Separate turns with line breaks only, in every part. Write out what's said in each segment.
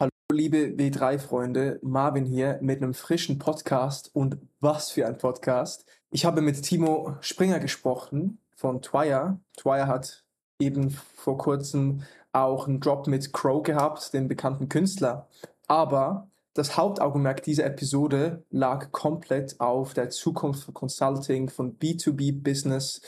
Hallo liebe W3-Freunde, Marvin hier mit einem frischen Podcast und was für ein Podcast. Ich habe mit Timo Springer gesprochen von Twire. Twire hat eben vor kurzem auch einen Drop mit Crow gehabt, dem bekannten Künstler. Aber das Hauptaugenmerk dieser Episode lag komplett auf der Zukunft von Consulting, von B2B-Business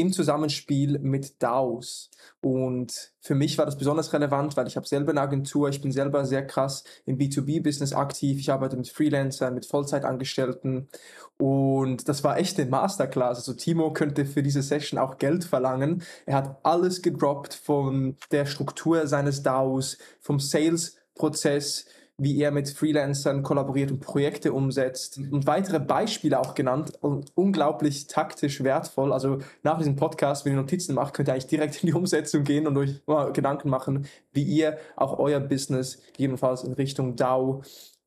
im Zusammenspiel mit DAOs. Und für mich war das besonders relevant, weil ich habe selber eine Agentur, ich bin selber sehr krass im B2B-Business aktiv, ich arbeite mit Freelancern, mit Vollzeitangestellten und das war echt eine Masterclass. Also Timo könnte für diese Session auch Geld verlangen. Er hat alles gedroppt von der Struktur seines DAOs, vom Sales-Prozess, wie er mit Freelancern kollaboriert und Projekte umsetzt und weitere Beispiele auch genannt und unglaublich taktisch wertvoll. Also nach diesem Podcast, wenn ihr Notizen macht, könnt ihr eigentlich direkt in die Umsetzung gehen und euch mal Gedanken machen, wie ihr auch euer Business gegebenenfalls in Richtung DAO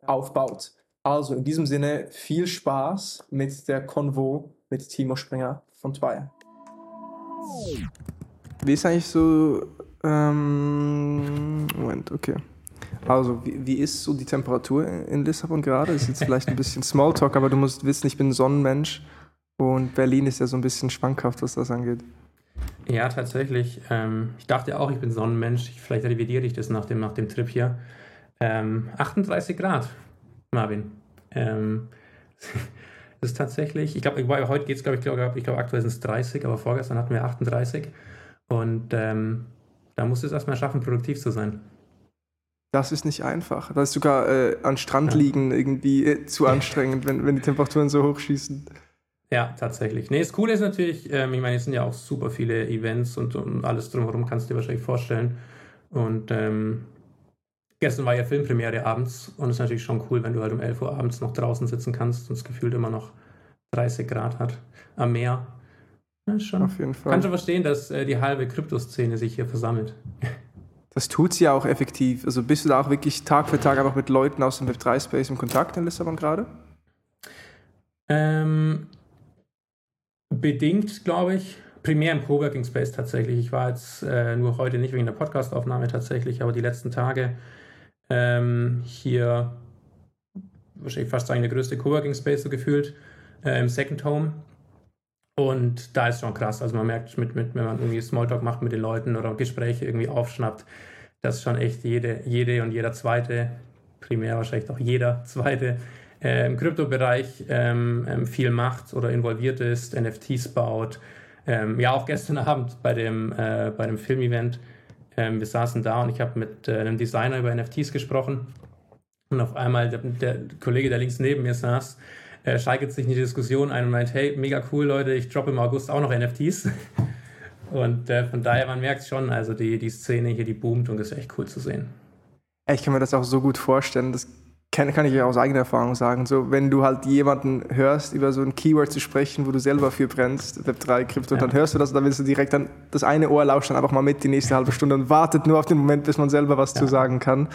aufbaut. Also in diesem Sinne viel Spaß mit der Konvo mit Timo Springer von Twire.
Wie ist eigentlich so. Ähm, Moment, okay. Also, wie, wie, ist so die Temperatur in Lissabon gerade? Ist jetzt vielleicht ein bisschen Smalltalk, aber du musst wissen, ich bin Sonnenmensch und Berlin ist ja so ein bisschen schwankhaft, was das angeht.
Ja, tatsächlich. Ähm, ich dachte auch, ich bin Sonnenmensch. Vielleicht revidiere ich das nach dem, nach dem Trip hier. Ähm, 38 Grad, Marvin. Ähm, das ist tatsächlich, ich glaube, heute geht es, glaube ich, glaub, ich glaube, aktuell sind es 30, aber vorgestern hatten wir 38. Und ähm, da musst du es erstmal schaffen, produktiv zu sein.
Das ist nicht einfach. Das ist sogar äh, an Strand liegen irgendwie äh, zu anstrengend, wenn, wenn die Temperaturen so hoch schießen.
Ja, tatsächlich. Nee, das Coole ist natürlich, ähm, ich meine, es sind ja auch super viele Events und, und alles drumherum, kannst du dir wahrscheinlich vorstellen. Und ähm, gestern war ja Filmpremiere abends und es ist natürlich schon cool, wenn du halt um 11 Uhr abends noch draußen sitzen kannst und es gefühlt immer noch 30 Grad hat am Meer. Ja, schon. Auf jeden Fall. Kannst du verstehen, dass äh, die halbe Kryptoszene sich hier versammelt.
Das tut sie ja auch effektiv. Also bist du da auch wirklich Tag für Tag einfach mit Leuten aus dem Web3-Space im Kontakt in Lissabon gerade?
Ähm, bedingt, glaube ich. Primär im Coworking Space tatsächlich. Ich war jetzt äh, nur heute nicht wegen der Podcastaufnahme tatsächlich, aber die letzten Tage ähm, hier wahrscheinlich fast sagen der größte Coworking Space so gefühlt äh, im Second Home. Und da ist schon krass. Also man merkt, mit, mit, wenn man irgendwie Smalltalk macht mit den Leuten oder Gespräche irgendwie aufschnappt, dass schon echt jede, jede und jeder zweite, primär wahrscheinlich auch jeder zweite äh, im Kryptobereich ähm, ähm, viel macht oder involviert ist, NFTs baut. Ähm, ja, auch gestern Abend bei dem, äh, bei dem Filmevent, ähm, wir saßen da und ich habe mit äh, einem Designer über NFTs gesprochen und auf einmal der, der Kollege, der links neben mir saß, äh, steigert sich in die Diskussion ein und meint, hey, mega cool, Leute, ich droppe im August auch noch NFTs. Und äh, von daher, man merkt schon, also die, die Szene hier, die boomt und ist echt cool zu sehen.
Ich kann mir das auch so gut vorstellen. Das kann, kann ich ja aus eigener Erfahrung sagen. So, wenn du halt jemanden hörst, über so ein Keyword zu sprechen, wo du selber für brennst, Web3, Krypto, ja. und dann hörst du das und dann willst du direkt dann das eine Ohr lauscht dann einfach mal mit die nächste halbe Stunde und wartet nur auf den Moment, bis man selber was ja. zu sagen kann.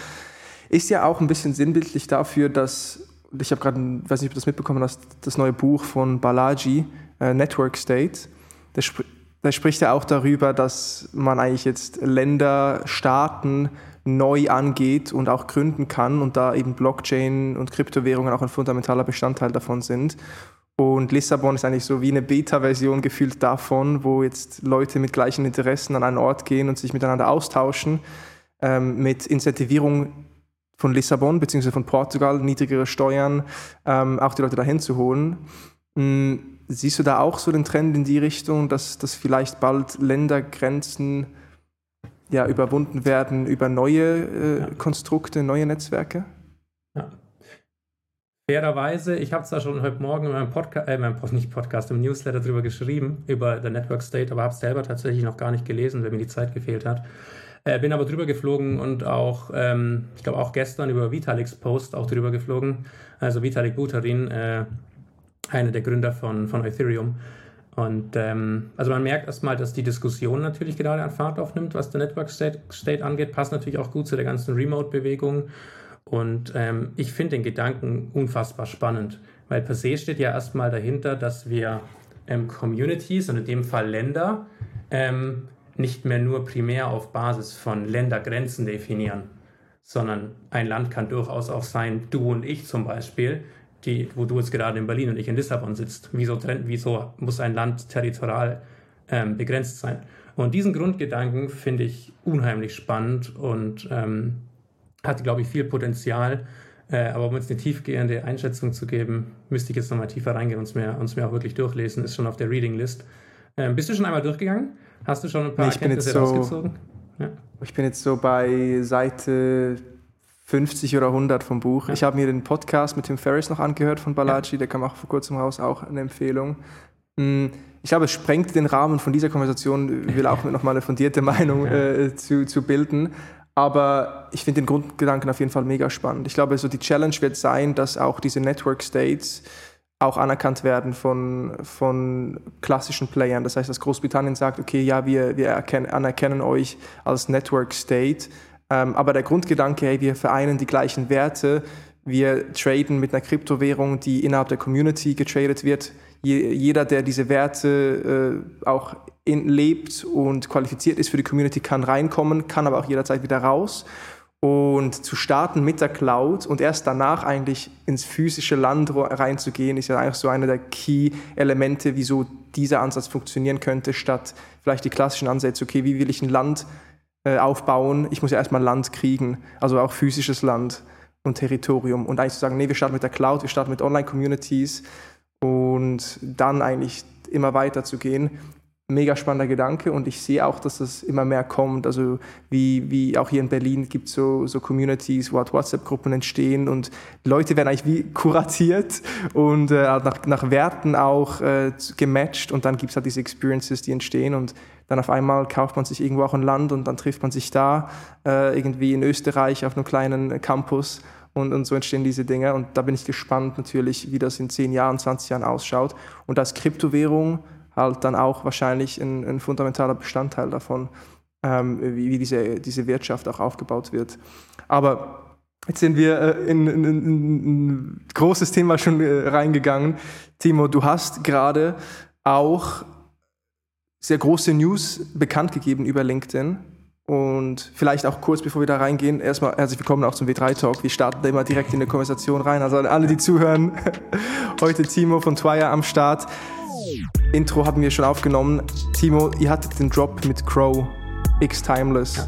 Ist ja auch ein bisschen sinnbildlich dafür, dass ich habe gerade, weiß nicht, ob du das mitbekommen hast, das neue Buch von Balaji, äh, Network State. Da, sp da spricht er auch darüber, dass man eigentlich jetzt Länder, Staaten neu angeht und auch gründen kann und da eben Blockchain und Kryptowährungen auch ein fundamentaler Bestandteil davon sind. Und Lissabon ist eigentlich so wie eine Beta-Version gefühlt davon, wo jetzt Leute mit gleichen Interessen an einen Ort gehen und sich miteinander austauschen, ähm, mit Incentivierung von Lissabon bzw. von Portugal, niedrigere Steuern, ähm, auch die Leute dahin zu holen. Mhm. Siehst du da auch so den Trend in die Richtung, dass, dass vielleicht bald Ländergrenzen ja, überwunden werden über neue äh, ja. Konstrukte, neue Netzwerke? Ja.
Fairerweise, ich habe es da schon heute Morgen in meinem Podcast, äh, meinem nicht Podcast, im Newsletter drüber geschrieben, über der Network State, aber habe es selber tatsächlich noch gar nicht gelesen, weil mir die Zeit gefehlt hat. Äh, bin aber drüber geflogen und auch, ähm, ich glaube auch gestern über Vitaliks Post auch drüber geflogen. Also Vitalik Buterin, äh, einer der Gründer von, von Ethereum. Und ähm, also man merkt erstmal, dass die Diskussion natürlich gerade an Fahrt aufnimmt, was der Network State, State angeht, passt natürlich auch gut zu der ganzen Remote-Bewegung. Und ähm, ich finde den Gedanken unfassbar spannend, weil per se steht ja erstmal dahinter, dass wir ähm, Communities und in dem Fall Länder ähm, nicht mehr nur primär auf Basis von Ländergrenzen definieren, sondern ein Land kann durchaus auch sein, du und ich zum Beispiel, die, wo du jetzt gerade in Berlin und ich in Lissabon sitzt. Wieso, wieso muss ein Land territorial ähm, begrenzt sein? Und diesen Grundgedanken finde ich unheimlich spannend und ähm, hat, glaube ich, viel Potenzial. Äh, aber um jetzt eine tiefgehende Einschätzung zu geben, müsste ich jetzt nochmal tiefer reingehen und es mir, mir auch wirklich durchlesen. Ist schon auf der Reading List. Ähm, bist du schon einmal durchgegangen? Hast du schon ein paar nee, Erkenntnisse so, rausgezogen?
Ja. Ich bin jetzt so bei Seite 50 oder 100 vom Buch. Ja. Ich habe mir den Podcast mit Tim Ferriss noch angehört von Balaji, ja. der kam auch vor kurzem raus, auch eine Empfehlung. Hm, ich glaube, es sprengt den Rahmen von dieser Konversation, ich will auch noch mal eine fundierte Meinung äh, zu, zu bilden. Aber ich finde den Grundgedanken auf jeden Fall mega spannend. Ich glaube, so die Challenge wird sein, dass auch diese Network States auch anerkannt werden von, von klassischen Playern. Das heißt, dass Großbritannien sagt, okay, ja, wir, wir erkennen, anerkennen euch als Network State. Ähm, aber der Grundgedanke, hey, wir vereinen die gleichen Werte, wir traden mit einer Kryptowährung, die innerhalb der Community getradet wird. Je, jeder, der diese Werte äh, auch in, lebt und qualifiziert ist für die Community, kann reinkommen, kann aber auch jederzeit wieder raus. Und zu starten mit der Cloud und erst danach eigentlich ins physische Land reinzugehen, ist ja eigentlich so einer der Key-Elemente, wieso dieser Ansatz funktionieren könnte, statt vielleicht die klassischen Ansätze, okay, wie will ich ein Land äh, aufbauen? Ich muss ja erstmal Land kriegen, also auch physisches Land und Territorium. Und eigentlich zu sagen, nee, wir starten mit der Cloud, wir starten mit Online-Communities und dann eigentlich immer weiter zu gehen mega spannender Gedanke und ich sehe auch, dass das immer mehr kommt. Also wie, wie auch hier in Berlin gibt es so, so Communities, wo halt WhatsApp-Gruppen entstehen und Leute werden eigentlich wie kuratiert und äh, nach, nach Werten auch äh, gematcht und dann gibt es halt diese Experiences, die entstehen und dann auf einmal kauft man sich irgendwo auch ein Land und dann trifft man sich da äh, irgendwie in Österreich auf einem kleinen Campus und, und so entstehen diese Dinge und da bin ich gespannt natürlich, wie das in 10 Jahren, 20 Jahren ausschaut und als Kryptowährung halt dann auch wahrscheinlich ein, ein fundamentaler Bestandteil davon, ähm, wie, wie diese, diese Wirtschaft auch aufgebaut wird. Aber Jetzt sind wir äh, in, in, in, ein großes Thema schon äh, reingegangen. Timo, du hast gerade auch sehr große News bekannt gegeben über LinkedIn. Und vielleicht auch kurz, bevor wir da reingehen, erstmal herzlich willkommen auch zum W3-Talk. Wir starten da immer direkt in eine Konversation rein. Also alle, die zuhören, heute Timo von Twire am Start. Intro hatten wir schon aufgenommen. Timo, ihr hattet den Drop mit Crow, X Timeless.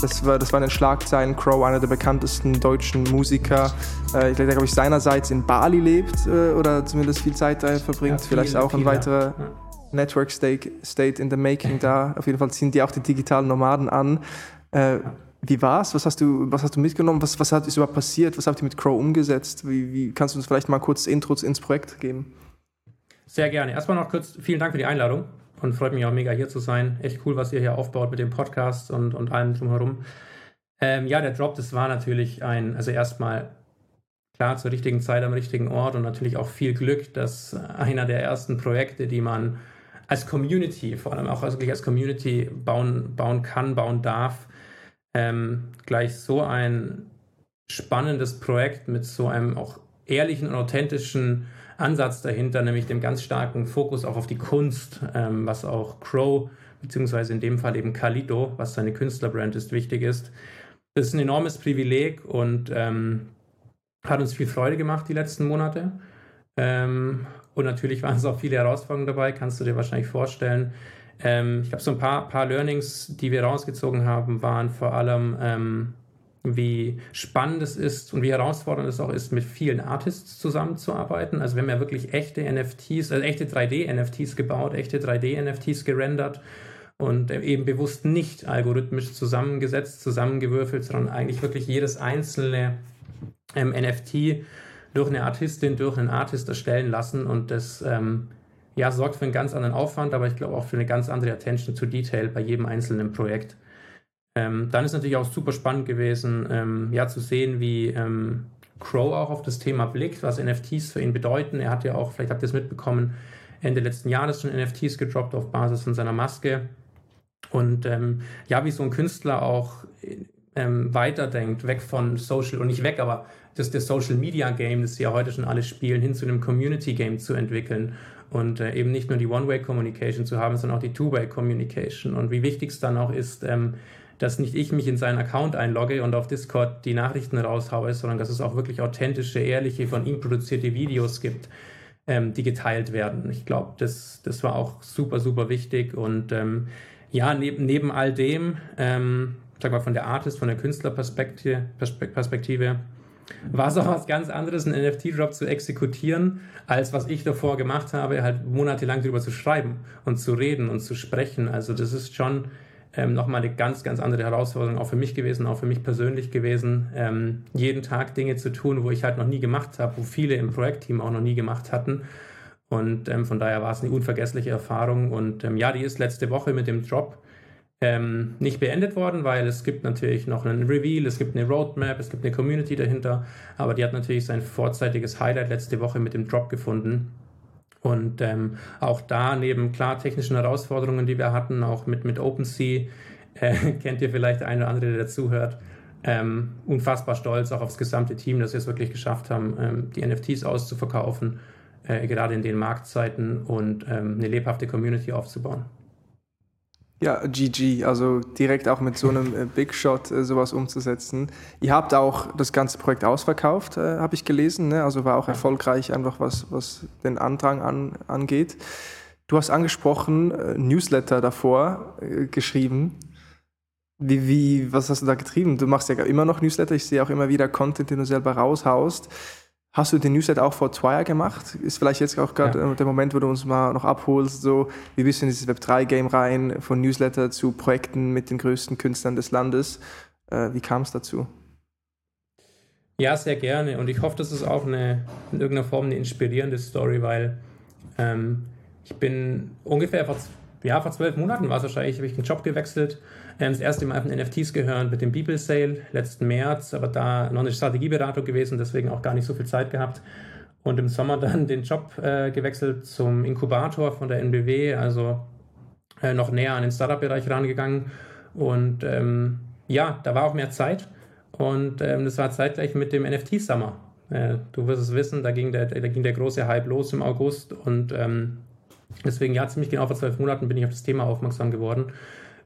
Das war, das war in den Schlagzeilen. Crow, einer der bekanntesten deutschen Musiker, äh, der, glaube ich, seinerseits in Bali lebt äh, oder zumindest viel Zeit da verbringt. Ja, Vielleicht auch ein weiterer ja. Network State, State in the Making da. Auf jeden Fall ziehen die auch die digitalen Nomaden an. Äh, wie war's? Was hast du, was hast du mitgenommen? Was, was hat ist überhaupt passiert? Was habt ihr mit Crow umgesetzt? Wie, wie kannst du uns vielleicht mal kurz Intro ins Projekt geben?
Sehr gerne. Erstmal noch kurz vielen Dank für die Einladung und freut mich auch mega hier zu sein. Echt cool, was ihr hier aufbaut mit dem Podcast und, und allem drumherum. Ähm, ja, der Drop, das war natürlich ein, also erstmal klar zur richtigen Zeit am richtigen Ort und natürlich auch viel Glück, dass einer der ersten Projekte, die man als Community, vor allem auch als, als Community bauen, bauen kann, bauen darf, ähm, gleich so ein spannendes Projekt mit so einem auch ehrlichen und authentischen Ansatz dahinter, nämlich dem ganz starken Fokus auch auf die Kunst, ähm, was auch Crow, beziehungsweise in dem Fall eben Kalido, was seine Künstlerbrand ist, wichtig ist. Das ist ein enormes Privileg und ähm, hat uns viel Freude gemacht die letzten Monate. Ähm, und natürlich waren es auch viele Herausforderungen dabei, kannst du dir wahrscheinlich vorstellen. Ähm, ich glaube, so ein paar, paar Learnings, die wir rausgezogen haben, waren vor allem ähm, wie spannend es ist und wie herausfordernd es auch ist, mit vielen Artists zusammenzuarbeiten. Also wir haben ja wirklich echte NFTs, also echte 3D-NFTs gebaut, echte 3D-NFTs gerendert und eben bewusst nicht algorithmisch zusammengesetzt, zusammengewürfelt, sondern eigentlich wirklich jedes einzelne ähm, NFT durch eine Artistin, durch einen Artist erstellen lassen und das ähm, ja, sorgt für einen ganz anderen Aufwand, aber ich glaube auch für eine ganz andere Attention to Detail bei jedem einzelnen Projekt. Ähm, dann ist natürlich auch super spannend gewesen, ähm, ja, zu sehen, wie ähm, Crow auch auf das Thema blickt, was NFTs für ihn bedeuten. Er hat ja auch, vielleicht habt ihr es mitbekommen, Ende letzten Jahres schon NFTs gedroppt auf Basis von seiner Maske. Und ähm, ja, wie so ein Künstler auch ähm, weiterdenkt, weg von Social und nicht weg, aber das, das Social Media Game, das sie ja heute schon alle spielen, hin zu einem Community Game zu entwickeln und äh, eben nicht nur die One-Way-Communication zu haben, sondern auch die Two-Way-Communication und wie wichtig es dann auch ist, ähm, dass nicht ich mich in seinen Account einlogge und auf Discord die Nachrichten raushaue, sondern dass es auch wirklich authentische, ehrliche, von ihm produzierte Videos gibt, ähm, die geteilt werden. Ich glaube, das, das war auch super, super wichtig. Und ähm, ja, neben, neben all dem, ähm, sag mal von der Artist, von der Künstlerperspektive, Perspektive, war es auch was ganz anderes, einen NFT-Drop zu exekutieren, als was ich davor gemacht habe, halt monatelang darüber zu schreiben und zu reden und zu sprechen. Also das ist schon ähm, nochmal eine ganz, ganz andere Herausforderung auch für mich gewesen, auch für mich persönlich gewesen, ähm, jeden Tag Dinge zu tun, wo ich halt noch nie gemacht habe, wo viele im Projektteam auch noch nie gemacht hatten. Und ähm, von daher war es eine unvergessliche Erfahrung. Und ähm, ja, die ist letzte Woche mit dem Drop ähm, nicht beendet worden, weil es gibt natürlich noch einen Reveal, es gibt eine Roadmap, es gibt eine Community dahinter. Aber die hat natürlich sein vorzeitiges Highlight letzte Woche mit dem Drop gefunden. Und ähm, auch da neben klar technischen Herausforderungen, die wir hatten, auch mit, mit OpenSea, äh, kennt ihr vielleicht eine oder andere, der dazuhört, ähm, unfassbar stolz auch aufs gesamte Team, dass wir es wirklich geschafft haben, ähm, die NFTs auszuverkaufen, äh, gerade in den Marktzeiten und ähm, eine lebhafte Community aufzubauen.
Ja, GG, also direkt auch mit so einem äh, Big Shot äh, sowas umzusetzen. Ihr habt auch das ganze Projekt ausverkauft, äh, habe ich gelesen, ne? also war auch erfolgreich einfach was, was den Andrang an, angeht. Du hast angesprochen, äh, Newsletter davor äh, geschrieben. Wie, wie, was hast du da getrieben? Du machst ja immer noch Newsletter, ich sehe auch immer wieder Content, den du selber raushaust. Hast du den Newsletter auch vor Twire gemacht? Ist vielleicht jetzt auch gerade ja. der Moment, wo du uns mal noch abholst, so wie bist du in dieses Web3-Game rein, von Newsletter zu Projekten mit den größten Künstlern des Landes? Äh, wie kam es dazu?
Ja, sehr gerne. Und ich hoffe, das ist auch eine, in irgendeiner Form eine inspirierende Story, weil ähm, ich bin ungefähr vor, ja, vor zwölf Monaten war es wahrscheinlich, habe ich den Job gewechselt ähm, das erste Mal von NFTs gehört mit dem People Sale letzten März, aber da noch eine Strategieberatung gewesen, deswegen auch gar nicht so viel Zeit gehabt. Und im Sommer dann den Job äh, gewechselt zum Inkubator von der NBW, also äh, noch näher an den Startup-Bereich rangegangen. Und ähm, ja, da war auch mehr Zeit. Und ähm, das war zeitgleich mit dem NFT-Summer. Äh, du wirst es wissen, da ging, der, da ging der große Hype los im August. Und ähm, deswegen, ja, ziemlich genau vor zwölf Monaten bin ich auf das Thema aufmerksam geworden.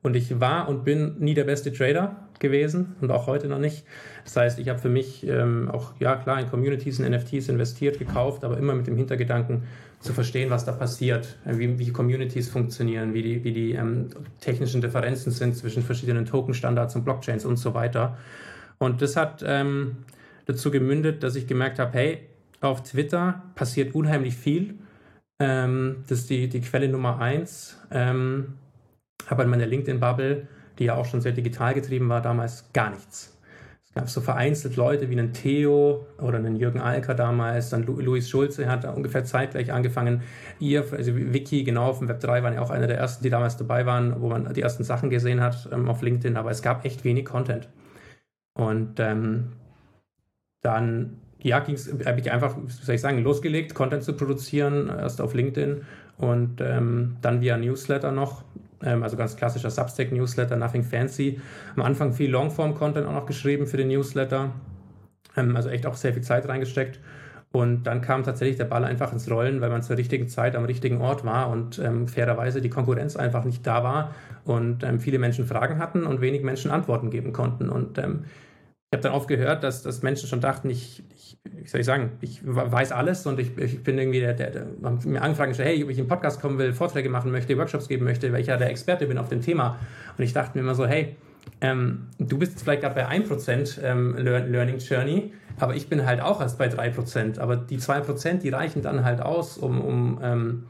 Und ich war und bin nie der beste Trader gewesen und auch heute noch nicht. Das heißt, ich habe für mich ähm, auch, ja klar, in Communities, in NFTs investiert, gekauft, aber immer mit dem Hintergedanken zu verstehen, was da passiert, äh, wie, wie Communities funktionieren, wie die, wie die ähm, technischen Differenzen sind zwischen verschiedenen Token-Standards und Blockchains und so weiter. Und das hat ähm, dazu gemündet, dass ich gemerkt habe, hey, auf Twitter passiert unheimlich viel. Ähm, das ist die, die Quelle Nummer eins. Ähm, aber in meiner LinkedIn-Bubble, die ja auch schon sehr digital getrieben war, damals gar nichts. Es gab so vereinzelt Leute wie einen Theo oder einen Jürgen Alker damals, dann Luis Schulze hat ungefähr zeitgleich angefangen. Ihr, also Vicky, genau, vom Web3 waren ja auch einer der ersten, die damals dabei waren, wo man die ersten Sachen gesehen hat ähm, auf LinkedIn, aber es gab echt wenig Content. Und ähm, dann ja, habe ich einfach, wie soll ich sagen, losgelegt, Content zu produzieren, erst auf LinkedIn und ähm, dann via Newsletter noch also ganz klassischer Substack-Newsletter, nothing fancy. Am Anfang viel Longform-Content auch noch geschrieben für den Newsletter, ähm, also echt auch sehr viel Zeit reingesteckt. Und dann kam tatsächlich der Ball einfach ins Rollen, weil man zur richtigen Zeit am richtigen Ort war und ähm, fairerweise die Konkurrenz einfach nicht da war und ähm, viele Menschen Fragen hatten und wenig Menschen Antworten geben konnten. Und ähm, ich habe dann oft gehört, dass, dass Menschen schon dachten, ich, ich, wie soll ich sagen, ich weiß alles und ich, ich bin irgendwie der, der, der mir angefragt, hey, ob ich in Podcast kommen will, Vorträge machen möchte, Workshops geben möchte, weil ich ja der Experte bin auf dem Thema. Und ich dachte mir immer so, hey, ähm, du bist jetzt vielleicht gerade bei 1% ähm, Learning Journey, aber ich bin halt auch erst bei 3%. Aber die 2%, die reichen dann halt aus, um, um ähm,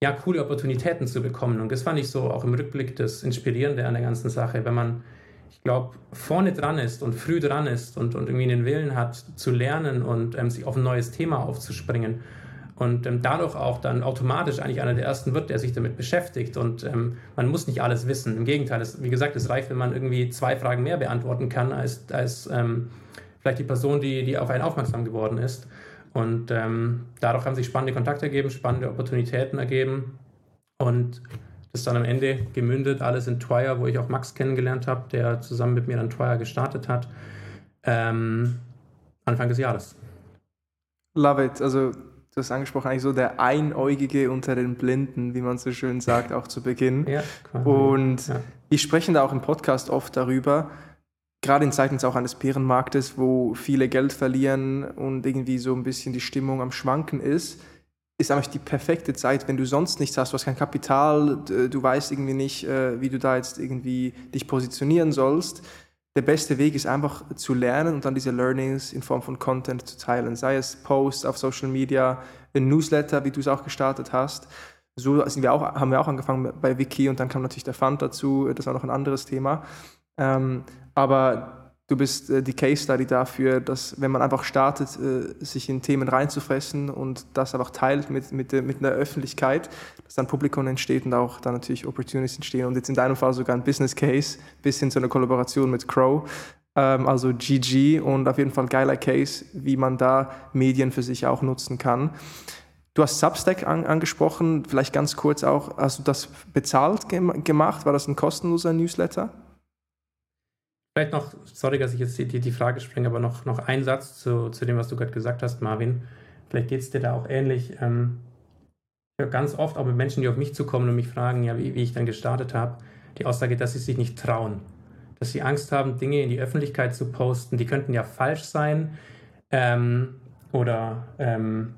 ja, coole Opportunitäten zu bekommen. Und das fand ich so auch im Rückblick das Inspirierende an der ganzen Sache, wenn man ich glaube, vorne dran ist und früh dran ist und, und irgendwie den Willen hat zu lernen und ähm, sich auf ein neues Thema aufzuspringen und ähm, dadurch auch dann automatisch eigentlich einer der ersten wird, der sich damit beschäftigt. Und ähm, man muss nicht alles wissen. Im Gegenteil, es, wie gesagt, es reicht, wenn man irgendwie zwei Fragen mehr beantworten kann als, als ähm, vielleicht die Person, die, die auf einen aufmerksam geworden ist. Und ähm, dadurch haben sich spannende Kontakte ergeben, spannende Opportunitäten ergeben. Und ist dann am Ende gemündet, alles in Twire, wo ich auch Max kennengelernt habe, der zusammen mit mir dann Twire gestartet hat. Ähm, Anfang des Jahres.
Love it. Also, du hast angesprochen, eigentlich so der Einäugige unter den Blinden, wie man so schön sagt, auch zu Beginn. Ja. Und ja. Wir sprechen da auch im Podcast oft darüber, gerade in Zeiten auch eines Bärenmarktes, wo viele Geld verlieren und irgendwie so ein bisschen die Stimmung am Schwanken ist, ist eigentlich die perfekte Zeit, wenn du sonst nichts hast, du hast kein Kapital, du weißt irgendwie nicht, äh, wie du da jetzt irgendwie dich positionieren sollst. Der beste Weg ist einfach zu lernen und dann diese Learnings in Form von Content zu teilen, sei es Posts auf Social Media, ein Newsletter, wie du es auch gestartet hast. So sind wir auch, haben wir auch angefangen bei Wiki und dann kam natürlich der Fund dazu, das war noch ein anderes Thema. Ähm, aber du bist äh, die Case Study dafür, dass wenn man einfach startet, äh, sich in Themen reinzufressen und das einfach teilt mit, mit, der, mit einer Öffentlichkeit, dass dann Publikum entsteht und auch dann natürlich Opportunities entstehen und jetzt in deinem Fall sogar ein Business Case bis hin zu einer Kollaboration mit Crow. Ähm, also GG und auf jeden Fall geiler Case, wie man da Medien für sich auch nutzen kann. Du hast Substack an, angesprochen, vielleicht ganz kurz auch, hast du das bezahlt gem gemacht? War das ein kostenloser Newsletter?
Vielleicht noch, sorry, dass ich jetzt die, die Frage springe, aber noch, noch ein Satz zu, zu dem, was du gerade gesagt hast, Marvin. Vielleicht geht es dir da auch ähnlich. Ähm, ganz oft auch mit Menschen, die auf mich zukommen und mich fragen, ja, wie, wie ich dann gestartet habe, die Aussage, dass sie sich nicht trauen. Dass sie Angst haben, Dinge in die Öffentlichkeit zu posten. Die könnten ja falsch sein. Ähm, oder ähm,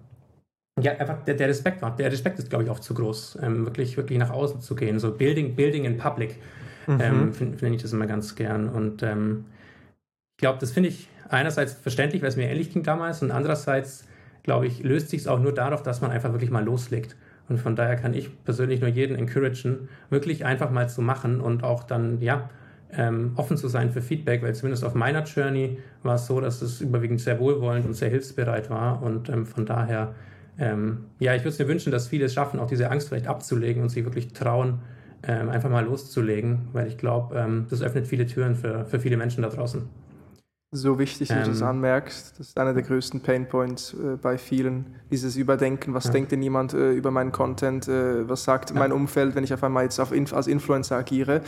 ja, einfach der, der Respekt war. Der Respekt ist, glaube ich, auch zu groß, ähm, wirklich, wirklich nach außen zu gehen. So Building, Building in Public mhm. ähm, finde find ich das immer ganz gern. Und ähm, ich glaube, das finde ich einerseits verständlich, weil es mir ähnlich ging damals, und andererseits, glaube ich, löst sich es auch nur darauf, dass man einfach wirklich mal loslegt. Und von daher kann ich persönlich nur jeden encouragen, wirklich einfach mal zu machen und auch dann, ja, ähm, offen zu sein für Feedback, weil zumindest auf meiner Journey war es so, dass es überwiegend sehr wohlwollend und sehr hilfsbereit war. Und ähm, von daher, ähm, ja, ich würde es mir wünschen, dass viele es schaffen, auch diese Angst vielleicht abzulegen und sich wirklich trauen, ähm, einfach mal loszulegen, weil ich glaube, ähm, das öffnet viele Türen für, für viele Menschen da draußen.
So wichtig, dass du das ähm, anmerkst. Das ist einer der größten Painpoints äh, bei vielen. Dieses Überdenken, was ja. denkt denn jemand äh, über meinen Content, äh, was sagt ja. mein Umfeld, wenn ich auf einmal jetzt auf Inf als Influencer agiere.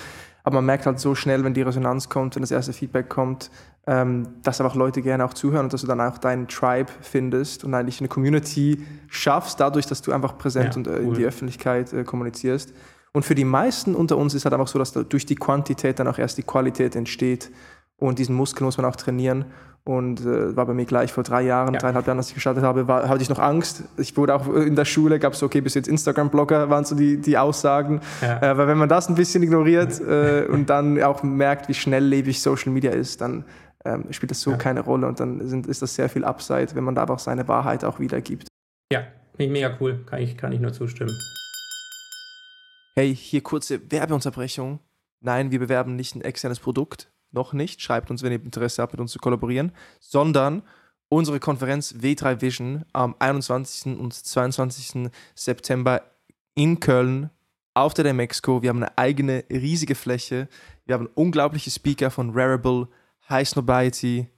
Aber man merkt halt so schnell, wenn die Resonanz kommt, wenn das erste Feedback kommt, ähm, dass einfach Leute gerne auch zuhören und dass du dann auch deinen Tribe findest und eigentlich eine Community schaffst, dadurch, dass du einfach präsent ja, und äh, cool. in die Öffentlichkeit äh, kommunizierst. Und für die meisten unter uns ist halt einfach so, dass durch die Quantität dann auch erst die Qualität entsteht. Und diesen Muskel muss man auch trainieren. Und äh, war bei mir gleich vor drei Jahren, ja. dreieinhalb Jahren, als ich gestartet habe, war, hatte ich noch Angst. Ich wurde auch in der Schule, gab es so, okay, bis jetzt Instagram-Blogger, waren so die, die Aussagen. Ja. Äh, weil wenn man das ein bisschen ignoriert äh, und dann auch merkt, wie schnelllebig Social Media ist, dann ähm, spielt das so ja. keine Rolle. Und dann sind, ist das sehr viel Upside, wenn man da einfach seine Wahrheit auch wiedergibt.
Ja, mega cool. Kann ich, kann ich nur zustimmen.
Hey, hier kurze Werbeunterbrechung. Nein, wir bewerben nicht ein externes Produkt, noch nicht. Schreibt uns, wenn ihr Interesse habt, mit uns zu kollaborieren, sondern unsere Konferenz W3 Vision am 21. und 22. September in Köln auf der Demexco. Wir haben eine eigene riesige Fläche. Wir haben unglaubliche Speaker von Rarible, High Snobiety,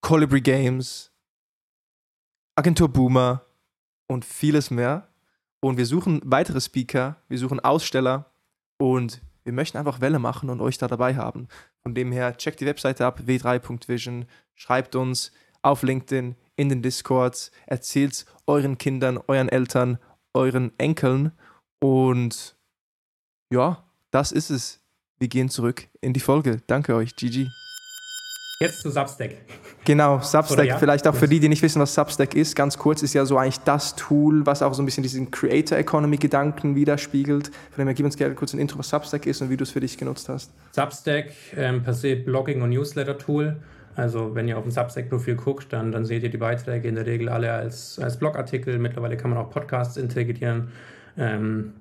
Colibri Games, Agentur Boomer und vieles mehr. Und wir suchen weitere Speaker, wir suchen Aussteller und wir möchten einfach Welle machen und euch da dabei haben. Von dem her, checkt die Webseite ab, w3.vision, schreibt uns auf LinkedIn, in den Discords, erzählt euren Kindern, euren Eltern, euren Enkeln und ja, das ist es. Wir gehen zurück in die Folge. Danke euch, GG.
Jetzt zu Substack.
Genau, Substack, ja? vielleicht auch für die, die nicht wissen, was Substack ist, ganz kurz, ist ja so eigentlich das Tool, was auch so ein bisschen diesen Creator Economy Gedanken widerspiegelt. Von dem her, gib uns gerne kurz ein Intro, was Substack ist und wie du es für dich genutzt hast.
Substack, ähm, per se Blogging und Newsletter Tool. Also wenn ihr auf dem Substack-Profil guckt, dann, dann seht ihr die Beiträge in der Regel alle als, als Blogartikel. Mittlerweile kann man auch Podcasts integrieren. Ähm,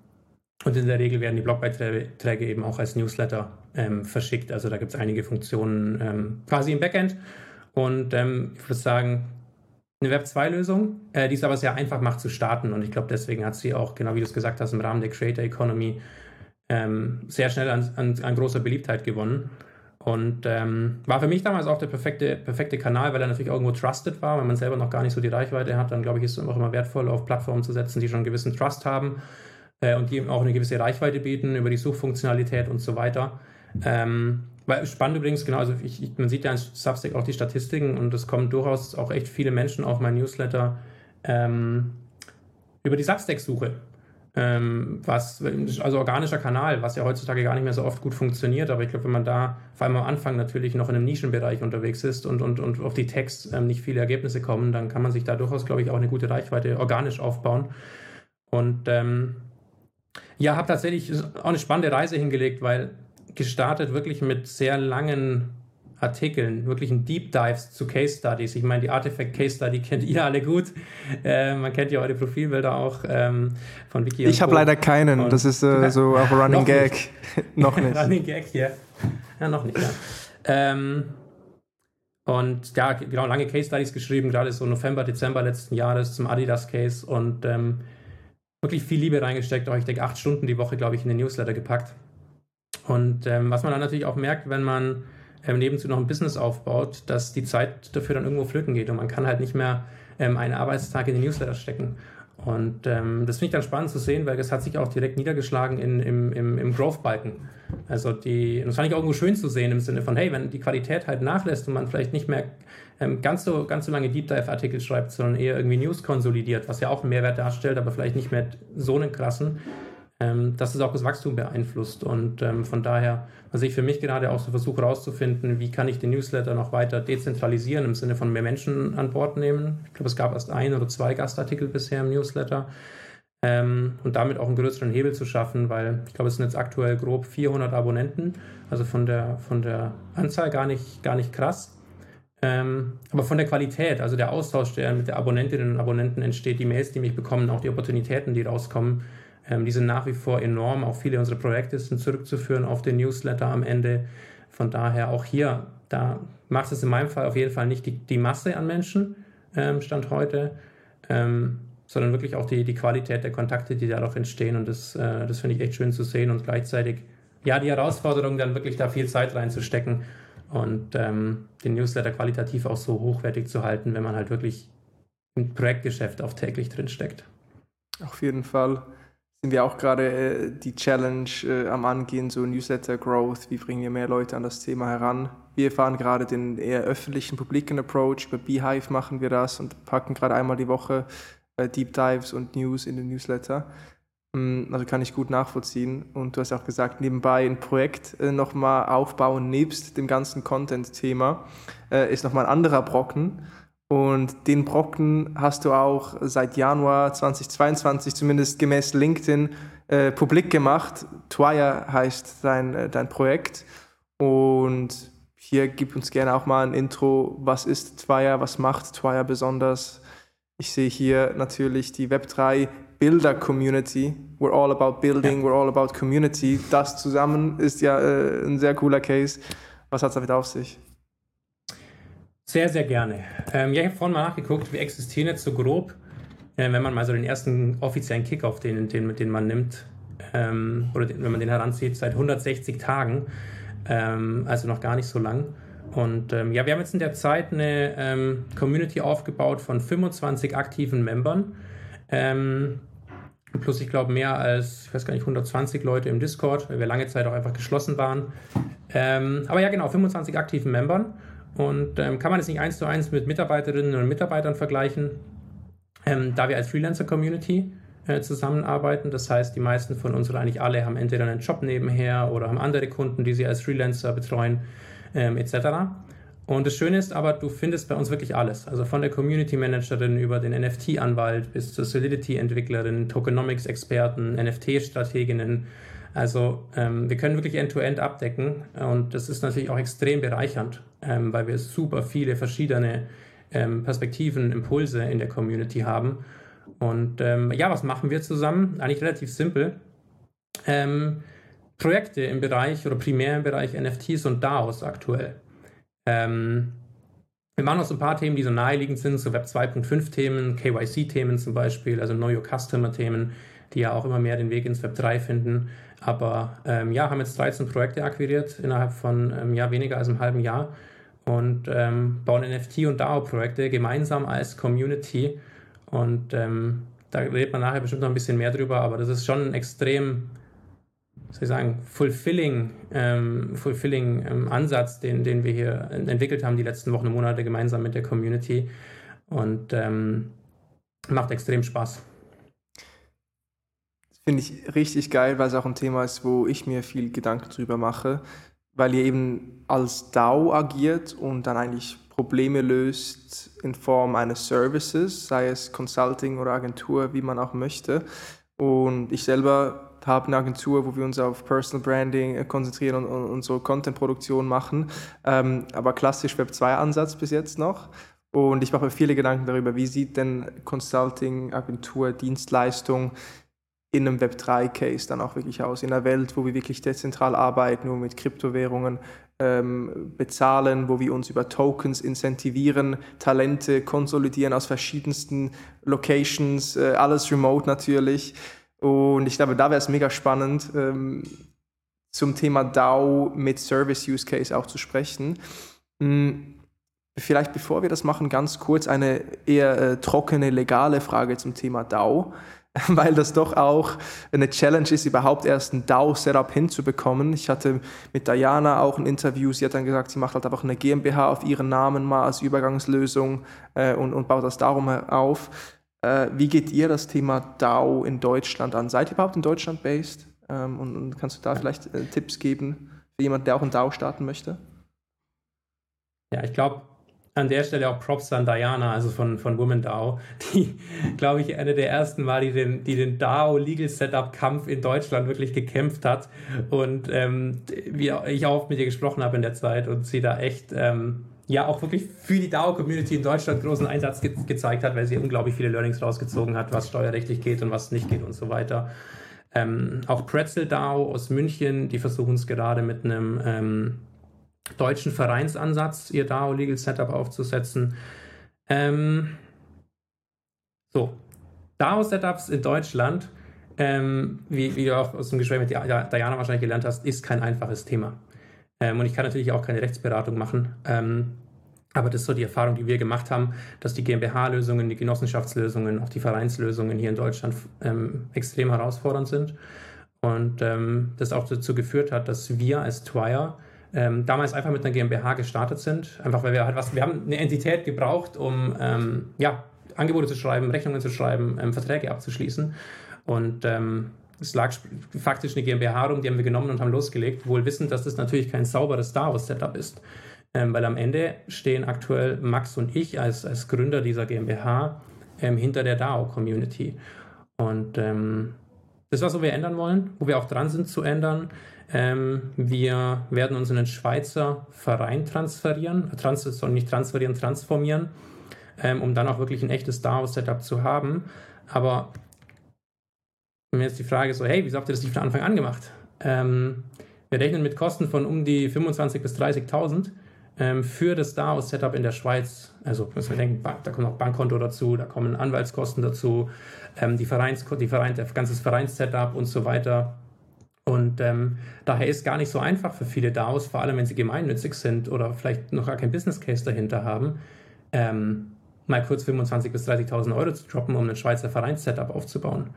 und in der Regel werden die Blogbeiträge eben auch als Newsletter ähm, verschickt. Also da gibt es einige Funktionen ähm, quasi im Backend. Und ähm, ich würde sagen, eine Web2-Lösung, äh, die es aber sehr einfach macht zu starten. Und ich glaube, deswegen hat sie auch, genau wie du es gesagt hast, im Rahmen der Creator Economy ähm, sehr schnell an, an, an, großer Beliebtheit gewonnen. Und ähm, war für mich damals auch der perfekte, perfekte Kanal, weil er natürlich irgendwo trusted war. Wenn man selber noch gar nicht so die Reichweite hat, dann glaube ich, ist es auch immer wertvoll, auf Plattformen zu setzen, die schon einen gewissen Trust haben äh, und die auch eine gewisse Reichweite bieten über die Suchfunktionalität und so weiter. Ähm, weil spannend übrigens, genau, also ich, ich, man sieht ja in Substack auch die Statistiken und es kommen durchaus auch echt viele Menschen auf mein Newsletter ähm, über die Substack-Suche. ähm, was, also organischer Kanal, was ja heutzutage gar nicht mehr so oft gut funktioniert, aber ich glaube, wenn man da vor allem am Anfang natürlich noch in einem Nischenbereich unterwegs ist und, und, und auf die Tags ähm, nicht viele Ergebnisse kommen, dann kann man sich da durchaus, glaube ich, auch eine gute Reichweite organisch aufbauen. Und ähm, ja, habe tatsächlich auch eine spannende Reise hingelegt, weil gestartet wirklich mit sehr langen Artikeln, wirklichen Deep Dives zu Case Studies. Ich meine, die Artifact Case Study kennt ihr alle gut. Äh, man kennt ja eure Profilbilder auch ähm, von Wiki.
Ich habe leider keinen. Und das ist äh, so auch Running Gag.
noch nicht. Running Gag hier. Ja, noch nicht. Ja. Ähm, und ja, genau, lange Case Studies geschrieben, gerade so November, Dezember letzten Jahres zum Adidas Case und ähm, wirklich viel Liebe reingesteckt. Auch ich denke, acht Stunden die Woche, glaube ich, in den Newsletter gepackt. Und ähm, was man dann natürlich auch merkt, wenn man ähm, nebenzu noch ein Business aufbaut, dass die Zeit dafür dann irgendwo flöten geht und man kann halt nicht mehr ähm, einen Arbeitstag in den Newsletter stecken. Und ähm, das finde ich dann spannend zu sehen, weil das hat sich auch direkt niedergeschlagen in, im, im, im Growth-Balken. Also die, das fand ich auch irgendwo schön zu sehen im Sinne von, hey, wenn die Qualität halt nachlässt und man vielleicht nicht mehr ähm, ganz, so, ganz so lange Deep Dive-Artikel schreibt, sondern eher irgendwie News konsolidiert, was ja auch einen Mehrwert darstellt, aber vielleicht nicht mehr so einen krassen, ähm, dass es auch das Wachstum beeinflusst. Und ähm, von daher, also ich für mich gerade auch so versuche herauszufinden, wie kann ich den Newsletter noch weiter dezentralisieren im Sinne von mehr Menschen an Bord nehmen. Ich glaube, es gab erst ein oder zwei Gastartikel bisher im Newsletter. Ähm, und damit auch einen größeren Hebel zu schaffen, weil ich glaube, es sind jetzt aktuell grob 400 Abonnenten, also von der, von der Anzahl gar nicht, gar nicht krass. Ähm, aber von der Qualität, also der Austausch, der mit den Abonnentinnen und Abonnenten entsteht, die Mails, die mich bekommen, auch die Opportunitäten, die rauskommen, ähm, die sind nach wie vor enorm. Auch viele unserer Projekte sind zurückzuführen auf den Newsletter am Ende. Von daher auch hier, da macht es in meinem Fall auf jeden Fall nicht die, die Masse an Menschen, ähm, Stand heute, ähm, sondern wirklich auch die, die Qualität der Kontakte, die dadurch entstehen. Und das, äh, das finde ich echt schön zu sehen und gleichzeitig, ja, die Herausforderung, dann wirklich da viel Zeit reinzustecken und ähm, den Newsletter qualitativ auch so hochwertig zu halten, wenn man halt wirklich im Projektgeschäft auch täglich drin steckt.
Auf jeden Fall sind wir auch gerade äh, die Challenge äh, am Angehen, so Newsletter Growth, wie bringen wir mehr Leute an das Thema heran. Wir fahren gerade den eher öffentlichen, publiken Approach, über Beehive machen wir das und packen gerade einmal die Woche äh, Deep Dives und News in den Newsletter. Mm, also kann ich gut nachvollziehen. Und du hast auch gesagt, nebenbei ein Projekt äh, nochmal aufbauen, nebst dem ganzen Content-Thema, äh, ist nochmal ein anderer Brocken. Und den Brocken hast du auch seit Januar 2022, zumindest gemäß LinkedIn, äh, publik gemacht. Twire heißt dein, äh, dein Projekt. Und hier gib uns gerne auch mal ein Intro. Was ist Twire? Was macht Twire besonders? Ich sehe hier natürlich die Web3 Builder Community. We're all about building, we're all about community. Das zusammen ist ja äh, ein sehr cooler Case. Was hat es damit auf sich?
Sehr, sehr gerne. Ähm, ja, ich habe vorhin mal nachgeguckt, wir existieren jetzt so grob, äh, wenn man mal so den ersten offiziellen Kickoff, den, den, den man nimmt, ähm, oder den, wenn man den heranzieht, seit 160 Tagen, ähm, also noch gar nicht so lang. Und ähm, ja, wir haben jetzt in der Zeit eine ähm, Community aufgebaut von 25 aktiven Membern. Ähm, plus, ich glaube, mehr als, ich weiß gar nicht, 120 Leute im Discord, weil wir lange Zeit auch einfach geschlossen waren. aber ja, genau, 25 aktiven Membern. Und ähm, kann man es nicht eins zu eins mit Mitarbeiterinnen und Mitarbeitern vergleichen, ähm, da wir als Freelancer-Community äh, zusammenarbeiten. Das heißt, die meisten von uns oder eigentlich alle haben entweder einen Job nebenher oder haben andere Kunden, die sie als Freelancer betreuen, ähm, etc. Und das Schöne ist aber, du findest bei uns wirklich alles. Also von der Community Managerin über den NFT-Anwalt bis zur Solidity-Entwicklerin, Tokenomics-Experten, NFT-Strateginnen, also ähm, wir können wirklich end-to-end -End abdecken und das ist natürlich auch extrem bereichernd, ähm, weil wir super viele verschiedene ähm, Perspektiven, Impulse in der Community haben. Und ähm, ja, was machen wir zusammen? Eigentlich relativ simpel. Ähm, Projekte im Bereich oder primär im Bereich NFTs und DAOs aktuell. Ähm, wir machen auch so ein paar Themen, die so naheliegend sind, so Web 2.5 Themen, KYC-Themen zum Beispiel, also Know Your Customer-Themen, die ja auch immer mehr den Weg ins Web 3 finden. Aber ähm, ja, haben jetzt 13 Projekte akquiriert innerhalb von ähm, ja, weniger als einem halben Jahr und ähm, bauen NFT- und DAO-Projekte gemeinsam als Community. Und ähm, da redet man nachher bestimmt noch ein bisschen mehr drüber, aber das ist schon ein extrem, soll ich sagen, fulfilling, ähm, fulfilling ähm, Ansatz, den, den wir hier entwickelt haben die letzten Wochen und Monate gemeinsam mit der Community. Und macht extrem Spaß
finde ich richtig geil, weil es auch ein Thema ist, wo ich mir viel Gedanken drüber mache, weil ihr eben als DAO agiert und dann eigentlich Probleme löst in Form eines Services, sei es Consulting oder Agentur, wie man auch möchte. Und ich selber habe eine Agentur, wo wir uns auf Personal Branding äh, konzentrieren und, und, und so Content-Produktion machen, ähm, aber klassisch Web 2-Ansatz bis jetzt noch. Und ich mache mir viele Gedanken darüber, wie sieht denn Consulting, Agentur, Dienstleistung in einem Web3-Case dann auch wirklich aus, in einer Welt, wo wir wirklich dezentral arbeiten, wo wir mit Kryptowährungen ähm, bezahlen, wo wir uns über Tokens incentivieren, Talente konsolidieren aus verschiedensten Locations, äh, alles remote natürlich. Und ich glaube, da wäre es mega spannend, ähm, zum Thema DAO mit Service Use Case auch zu sprechen. Hm, vielleicht bevor wir das machen, ganz kurz eine eher äh, trockene legale Frage zum Thema DAO. weil das doch auch eine Challenge ist, überhaupt erst ein DAO-Setup hinzubekommen. Ich hatte mit Diana auch ein Interview, sie hat dann gesagt, sie macht halt einfach eine GmbH auf ihren Namen mal als Übergangslösung äh, und, und baut das darum auf. Äh, wie geht ihr das Thema DAO in Deutschland an? Seid ihr überhaupt in Deutschland based? Ähm, und, und, kannst du da vielleicht äh, Tipps geben für jemanden, der auch ein DAO starten möchte?
Ja, ich glaube, an der Stelle auch Props an Diana, also von, von Women DAO, die, glaube ich, eine der ersten war, die den, die den DAO Legal Setup Kampf in Deutschland wirklich gekämpft hat. Und ähm, wie ich auch mit ihr gesprochen habe in der Zeit und sie da echt, ähm, ja, auch wirklich für die DAO-Community in Deutschland großen Einsatz ge gezeigt hat, weil sie unglaublich viele Learnings rausgezogen hat, was steuerrechtlich geht und was nicht geht und so weiter. Ähm, auch Pretzel DAO aus München, die versuchen es gerade mit einem ähm, deutschen Vereinsansatz, ihr DAO Legal Setup aufzusetzen. Ähm, so, DAO-Setups in Deutschland, ähm, wie, wie, du auch aus dem Gespräch mit Diana wahrscheinlich gelernt hast, ist kein einfaches Thema. Ähm, und ich kann natürlich auch keine Rechtsberatung machen. Ähm, aber das ist so die Erfahrung, die wir gemacht haben, dass die GmbH-Lösungen, die Genossenschaftslösungen, auch die Vereinslösungen hier in Deutschland ähm, extrem herausfordernd sind. Und ähm, das auch dazu geführt hat, dass wir als Twire ähm, damals einfach mit einer GmbH gestartet sind. Einfach weil wir halt was, wir haben eine Entität gebraucht, um ähm, ja, Angebote zu schreiben, Rechnungen zu schreiben, ähm, Verträge abzuschließen. Und ähm, es lag faktisch eine GmbH rum, die haben wir genommen und haben losgelegt, wohl wissend, dass das natürlich kein sauberes Star Wars-Setup ist. Ähm, weil am Ende stehen aktuell Max und ich als, als Gründer dieser GmbH ähm, hinter der DAO-Community. Und das ist was, wir ändern wollen, wo wir auch dran sind zu ändern. Ähm, wir werden uns in den Schweizer Verein transferieren, äh, trans soll nicht transferieren, transformieren, ähm, um dann auch wirklich ein echtes DAO-Setup zu haben. Aber wenn jetzt die Frage so, hey, wieso habt ihr das nicht von Anfang an gemacht? Ähm, wir rechnen mit Kosten von um die 25.000 bis 30.000 ähm, für das DAO-Setup in der Schweiz. Also müssen wir denken, da kommt auch Bankkonto dazu, da kommen Anwaltskosten dazu, ähm, die Vereins, die Verein, das ganze Vereinssetup und so weiter. Und ähm, daher ist gar nicht so einfach für viele DAOs, vor allem wenn sie gemeinnützig sind oder vielleicht noch gar kein Business Case dahinter haben, ähm, mal kurz 25.000 bis 30.000 Euro zu droppen, um ein Schweizer Vereinssetup aufzubauen.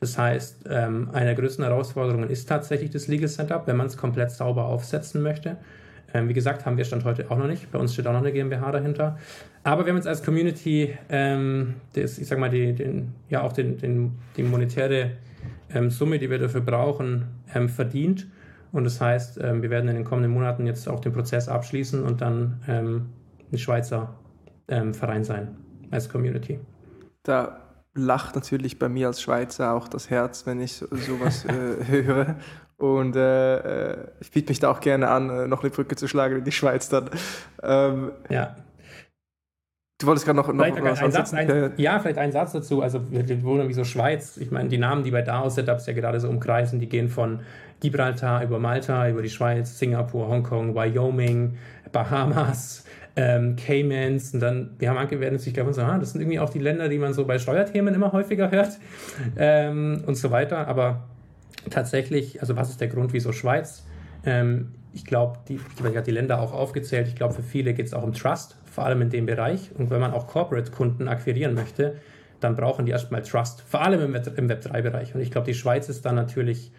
Das heißt, ähm, eine der größten Herausforderungen ist tatsächlich das Legal Setup, wenn man es komplett sauber aufsetzen möchte. Ähm, wie gesagt, haben wir Stand heute auch noch nicht. Bei uns steht auch noch eine GmbH dahinter. Aber wir haben jetzt als Community, ähm, das, ich sag mal, die, den, ja auch den, den, die monetäre ähm, Summe, die wir dafür brauchen, ähm, verdient. Und das heißt, ähm, wir werden in den kommenden Monaten jetzt auch den Prozess abschließen und dann ähm, ein Schweizer ähm, Verein sein als Community.
Da lacht natürlich bei mir als Schweizer auch das Herz, wenn ich sowas äh, höre. Und äh, äh, ich biete mich da auch gerne an, äh, noch eine Brücke zu schlagen in die Schweiz dann.
Ähm, ja.
Du wolltest gerade noch, noch
was ein Satz, ein, Ja, vielleicht ein Satz dazu. Also wir wohnen wie so Schweiz. Ich meine, die Namen, die bei DAO-Setups ja gerade so umkreisen, die gehen von Gibraltar über Malta, über die Schweiz, Singapur, Hongkong, Wyoming, Bahamas, ähm, Caymans und dann, wir haben angewählt, ich glaube, so, ah, das sind irgendwie auch die Länder, die man so bei Steuerthemen immer häufiger hört ähm, und so weiter. Aber tatsächlich, also was ist der Grund, wieso Schweiz? Ähm, ich glaube, die, ich habe die Länder auch aufgezählt. Ich glaube, für viele geht es auch um Trust vor allem in dem Bereich. Und wenn man auch Corporate-Kunden akquirieren möchte, dann brauchen die erstmal Trust, vor allem im, Web 3-Bereich. Und ich glaube, die Schweiz ist dann natürlich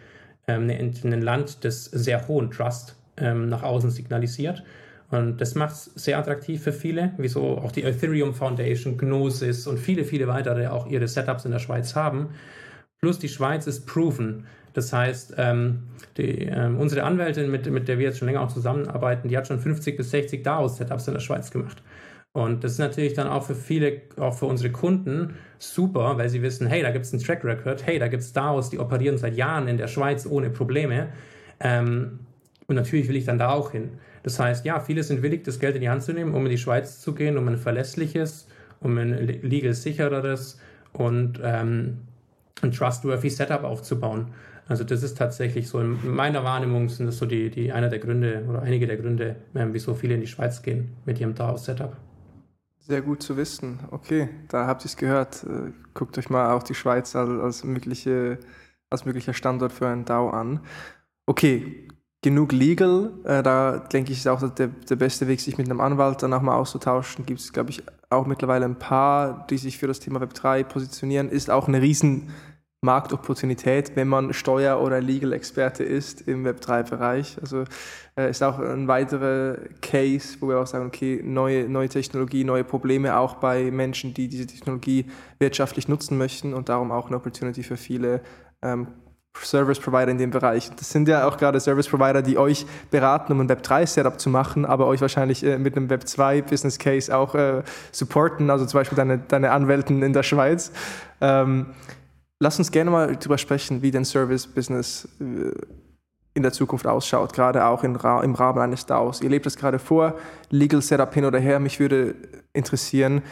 ähm, ein Land, das sehr hohen Trust ähm, nach außen signalisiert. Und das macht es sehr attraktiv für viele, wieso auch die Ethereum Foundation, Gnosis und viele, viele weitere auch ihre Setups in der Schweiz haben. Plus die Schweiz ist proven. Das heißt, ähm, die, ähm, unsere Anwältin, mit, mit der wir jetzt schon länger auch zusammenarbeiten, die hat schon 50 bis 60 DAO-Setups in der Schweiz gemacht. Und das ist natürlich dann auch für viele, auch für unsere Kunden super, weil sie wissen, hey, da gibt es einen Track Record, hey, da gibt es DAOs, die operieren seit Jahren in der Schweiz ohne Probleme. Ähm, und natürlich will ich dann da auch hin. Das heißt, ja, viele sind willig, das Geld in die Hand zu nehmen, um in die Schweiz zu gehen, um ein verlässliches, um ein legal sichereres und ähm, ein trustworthy Setup aufzubauen. Also das ist tatsächlich so, in meiner Wahrnehmung sind das so die, die einer der Gründe oder einige der Gründe, ähm, wieso viele in die Schweiz gehen mit ihrem DAO-Setup.
Sehr gut zu wissen. Okay, da habt ihr es gehört. Äh, guckt euch mal auch die Schweiz als, als, mögliche, als möglicher Standort für ein DAO an. Okay, genug legal. Äh, da denke ich, ist auch der, der beste Weg, sich mit einem Anwalt dann auch mal auszutauschen. Gibt es, glaube ich, auch mittlerweile ein paar, die sich für das Thema Web3 positionieren. Ist auch eine riesen Marktopportunität, wenn man Steuer- oder Legal-Experte ist im Web3-Bereich. Also äh, ist auch ein weiterer Case, wo wir auch sagen, okay, neue, neue Technologie, neue Probleme auch bei Menschen, die diese Technologie wirtschaftlich nutzen möchten und darum auch eine Opportunity für viele ähm, Service Provider in dem Bereich. Das sind ja auch gerade Service Provider, die euch beraten, um ein Web3-Setup zu machen, aber euch wahrscheinlich äh, mit einem Web2-Business Case auch äh, supporten, also zum Beispiel deine, deine Anwälten in der Schweiz. Ähm, lass uns gerne mal darüber sprechen, wie dein Service-Business äh, in der Zukunft ausschaut, gerade auch im, im Rahmen eines DAOs. Ihr lebt das gerade vor, Legal Setup hin oder her. Mich würde interessieren,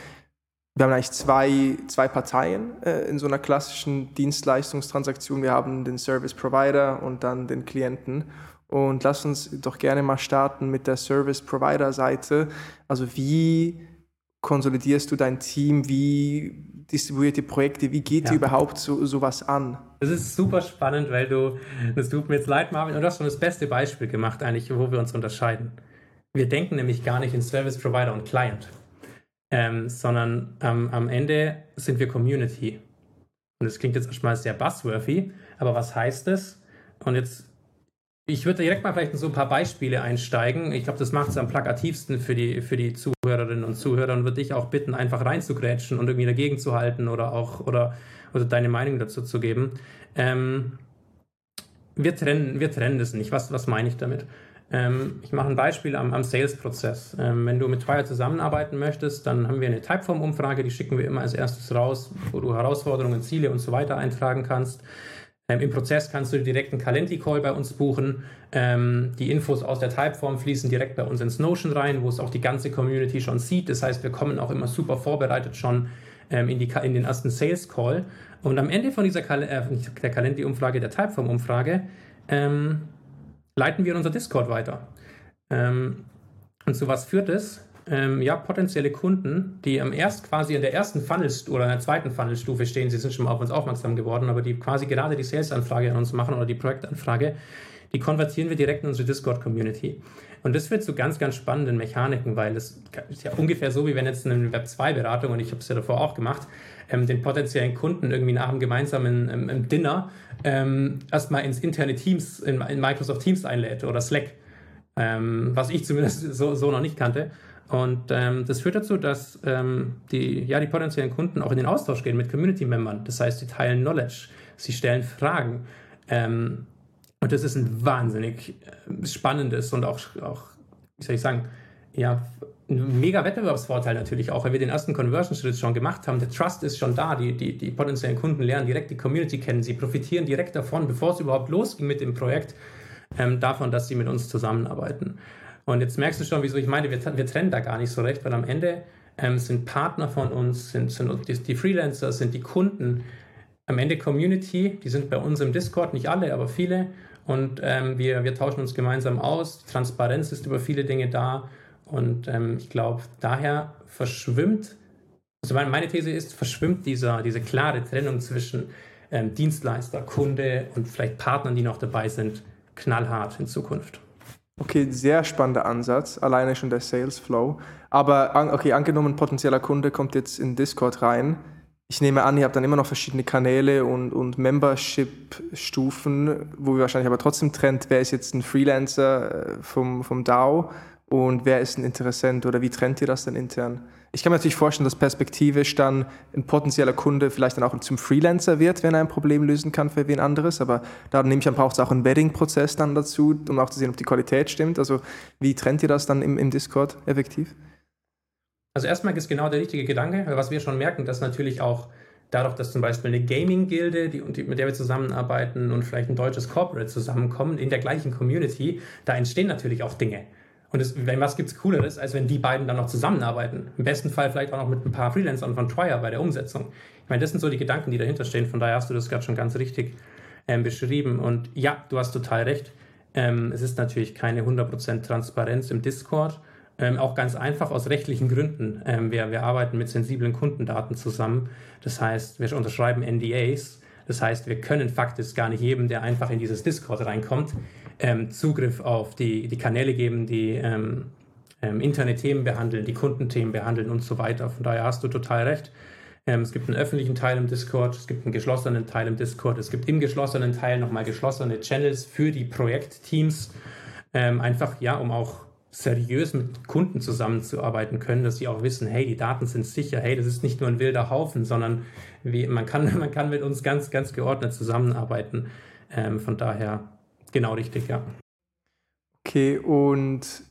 wir haben eigentlich zwei, zwei Parteien äh, in so einer klassischen Dienstleistungstransaktion. Wir haben den Service Provider und dann den Klienten. Und lass uns doch gerne mal starten mit der Service Provider Seite. Also wie konsolidierst du dein Team? Wie distribuiert ihr Projekte? Wie geht ja. ihr überhaupt so, sowas an?
Das ist super spannend, weil du, das tut mir jetzt leid, Marvin, und du hast schon das beste Beispiel gemacht eigentlich, wo wir uns unterscheiden. Wir denken nämlich gar nicht in Service Provider und Client, ähm, sondern ähm, am Ende sind wir Community. Und das klingt jetzt erstmal sehr buzzworthy, aber was heißt das? Und jetzt ich würde direkt mal vielleicht in so ein paar Beispiele einsteigen. Ich glaube, das macht es am plakativsten für die, für die Zuhörerinnen und Zuhörer und würde dich auch bitten, einfach reinzugrätschen und irgendwie dagegen zu halten oder auch oder, oder deine Meinung dazu zu geben. Ähm, wir, trennen, wir trennen das nicht. Was, was meine ich damit? Ähm, ich mache ein Beispiel am, am Sales-Prozess. Ähm, wenn du mit Twire zusammenarbeiten möchtest, dann haben wir eine Typeform-Umfrage, die schicken wir immer als erstes raus, wo du Herausforderungen, Ziele und so weiter eintragen kannst. Ähm, Im Prozess kannst du direkt einen Calendly-Call bei uns buchen. Ähm, die Infos aus der Typeform fließen direkt bei uns ins Notion rein, wo es auch die ganze Community schon sieht. Das heißt, wir kommen auch immer super vorbereitet schon ähm, in, die, in den ersten Sales-Call. Und am Ende von dieser Kal äh, der Calendly-Umfrage, der Typeform-Umfrage, ähm, leiten wir unser Discord weiter. Ähm, und zu was führt es? ähm, ja, potenzielle Kunden, die am erst quasi in der ersten Funnelstufe oder in der zweiten Funnelstufe stehen, sie sind schon mal auf uns aufmerksam geworden, aber die quasi gerade die Sales-Anfrage an uns machen oder die Projektanfrage, die konvertieren wir direkt in unsere Discord-Community. Und das wird zu ganz, ganz spannenden Mechaniken, weil es ist ja ungefähr so, wie wenn jetzt eine Web2-Beratung, und ich habe es ja davor auch gemacht, ähm, den potenziellen Kunden irgendwie nach einem gemeinsamen ähm, im Dinner ähm, erstmal ins interne Teams, in, in, Microsoft Teams einlädt oder Slack, ähm, was ich zumindest so, so noch nicht kannte. Und ähm, das führt dazu, dass ähm, die, ja, die potenziellen Kunden auch in den Austausch gehen mit Community-Membern. Das heißt, sie teilen Knowledge, sie stellen Fragen. Ähm, und das ist ein wahnsinnig äh, spannendes und auch, auch, wie soll ich sagen, ja, ein mega Wettbewerbsvorteil natürlich auch, weil wir den ersten Conversion-Schritt schon gemacht haben. Der Trust ist schon da, die, die, die potenziellen Kunden lernen direkt die Community kennen, sie profitieren direkt davon, bevor es überhaupt losging mit dem Projekt, ähm, davon, dass sie mit uns zusammenarbeiten. Und jetzt merkst du schon, wieso ich meine, wir, wir trennen da gar nicht so recht, weil am Ende ähm, sind Partner von uns, sind, sind die, die Freelancer, sind die Kunden, am Ende Community, die sind bei uns im Discord, nicht alle, aber viele. Und ähm, wir, wir tauschen uns gemeinsam aus. Transparenz ist über viele Dinge da. Und ähm, ich glaube, daher verschwimmt, also meine These ist, verschwimmt dieser, diese klare Trennung zwischen ähm, Dienstleister, Kunde und vielleicht Partnern, die noch dabei sind, knallhart in Zukunft.
Okay, sehr spannender Ansatz, alleine schon der Sales Flow. Aber okay, angenommen, potenzieller Kunde kommt jetzt in Discord rein. Ich nehme an, ihr habt dann immer noch verschiedene Kanäle und, und Membership-Stufen, wo ihr wahrscheinlich aber trotzdem trennt, wer ist jetzt ein Freelancer äh, vom, vom DAO und wer ist ein Interessent oder wie trennt ihr das dann intern? Ich kann mir natürlich vorstellen, dass perspektivisch dann ein potenzieller Kunde vielleicht dann auch zum Freelancer wird, wenn er ein Problem lösen kann für wen anderes. Aber da nehme ich an, braucht es auch einen Wedding-Prozess dann dazu, um auch zu sehen, ob die Qualität stimmt. Also wie trennt ihr das dann im, im Discord effektiv?
Also erstmal ist genau der richtige Gedanke, was wir schon merken, dass natürlich auch dadurch, dass zum Beispiel eine Gaming-Gilde, die, die, mit der wir zusammenarbeiten und vielleicht ein deutsches Corporate zusammenkommen in der gleichen Community, da entstehen natürlich auch Dinge. Und es, wenn was gibt's Cooleres, als wenn die beiden dann noch zusammenarbeiten? Im besten Fall vielleicht auch noch mit ein paar Freelancern von Trier bei der Umsetzung. Ich meine, das sind so die Gedanken, die dahinter stehen. Von daher hast du das gerade schon ganz richtig ähm, beschrieben. Und ja, du hast total recht. Ähm, es ist natürlich keine 100% Transparenz im Discord. Ähm, auch ganz einfach aus rechtlichen Gründen. Ähm, wir, wir arbeiten mit sensiblen Kundendaten zusammen. Das heißt, wir unterschreiben NDAs. Das heißt, wir können faktisch gar nicht jedem, der einfach in dieses Discord reinkommt, ähm, Zugriff auf die, die Kanäle geben, die ähm, ähm, interne Themen behandeln, die Kundenthemen behandeln und so weiter. Von daher hast du total recht. Ähm, es gibt einen öffentlichen Teil im Discord, es gibt einen geschlossenen Teil im Discord, es gibt im geschlossenen Teil nochmal geschlossene Channels für die Projektteams. Ähm, einfach, ja, um auch seriös mit Kunden zusammenzuarbeiten können, dass sie auch wissen, hey, die Daten sind sicher, hey, das ist nicht nur ein wilder Haufen, sondern wie, man, kann, man kann mit uns ganz, ganz geordnet zusammenarbeiten. Ähm, von daher genau richtig, ja.
Okay, und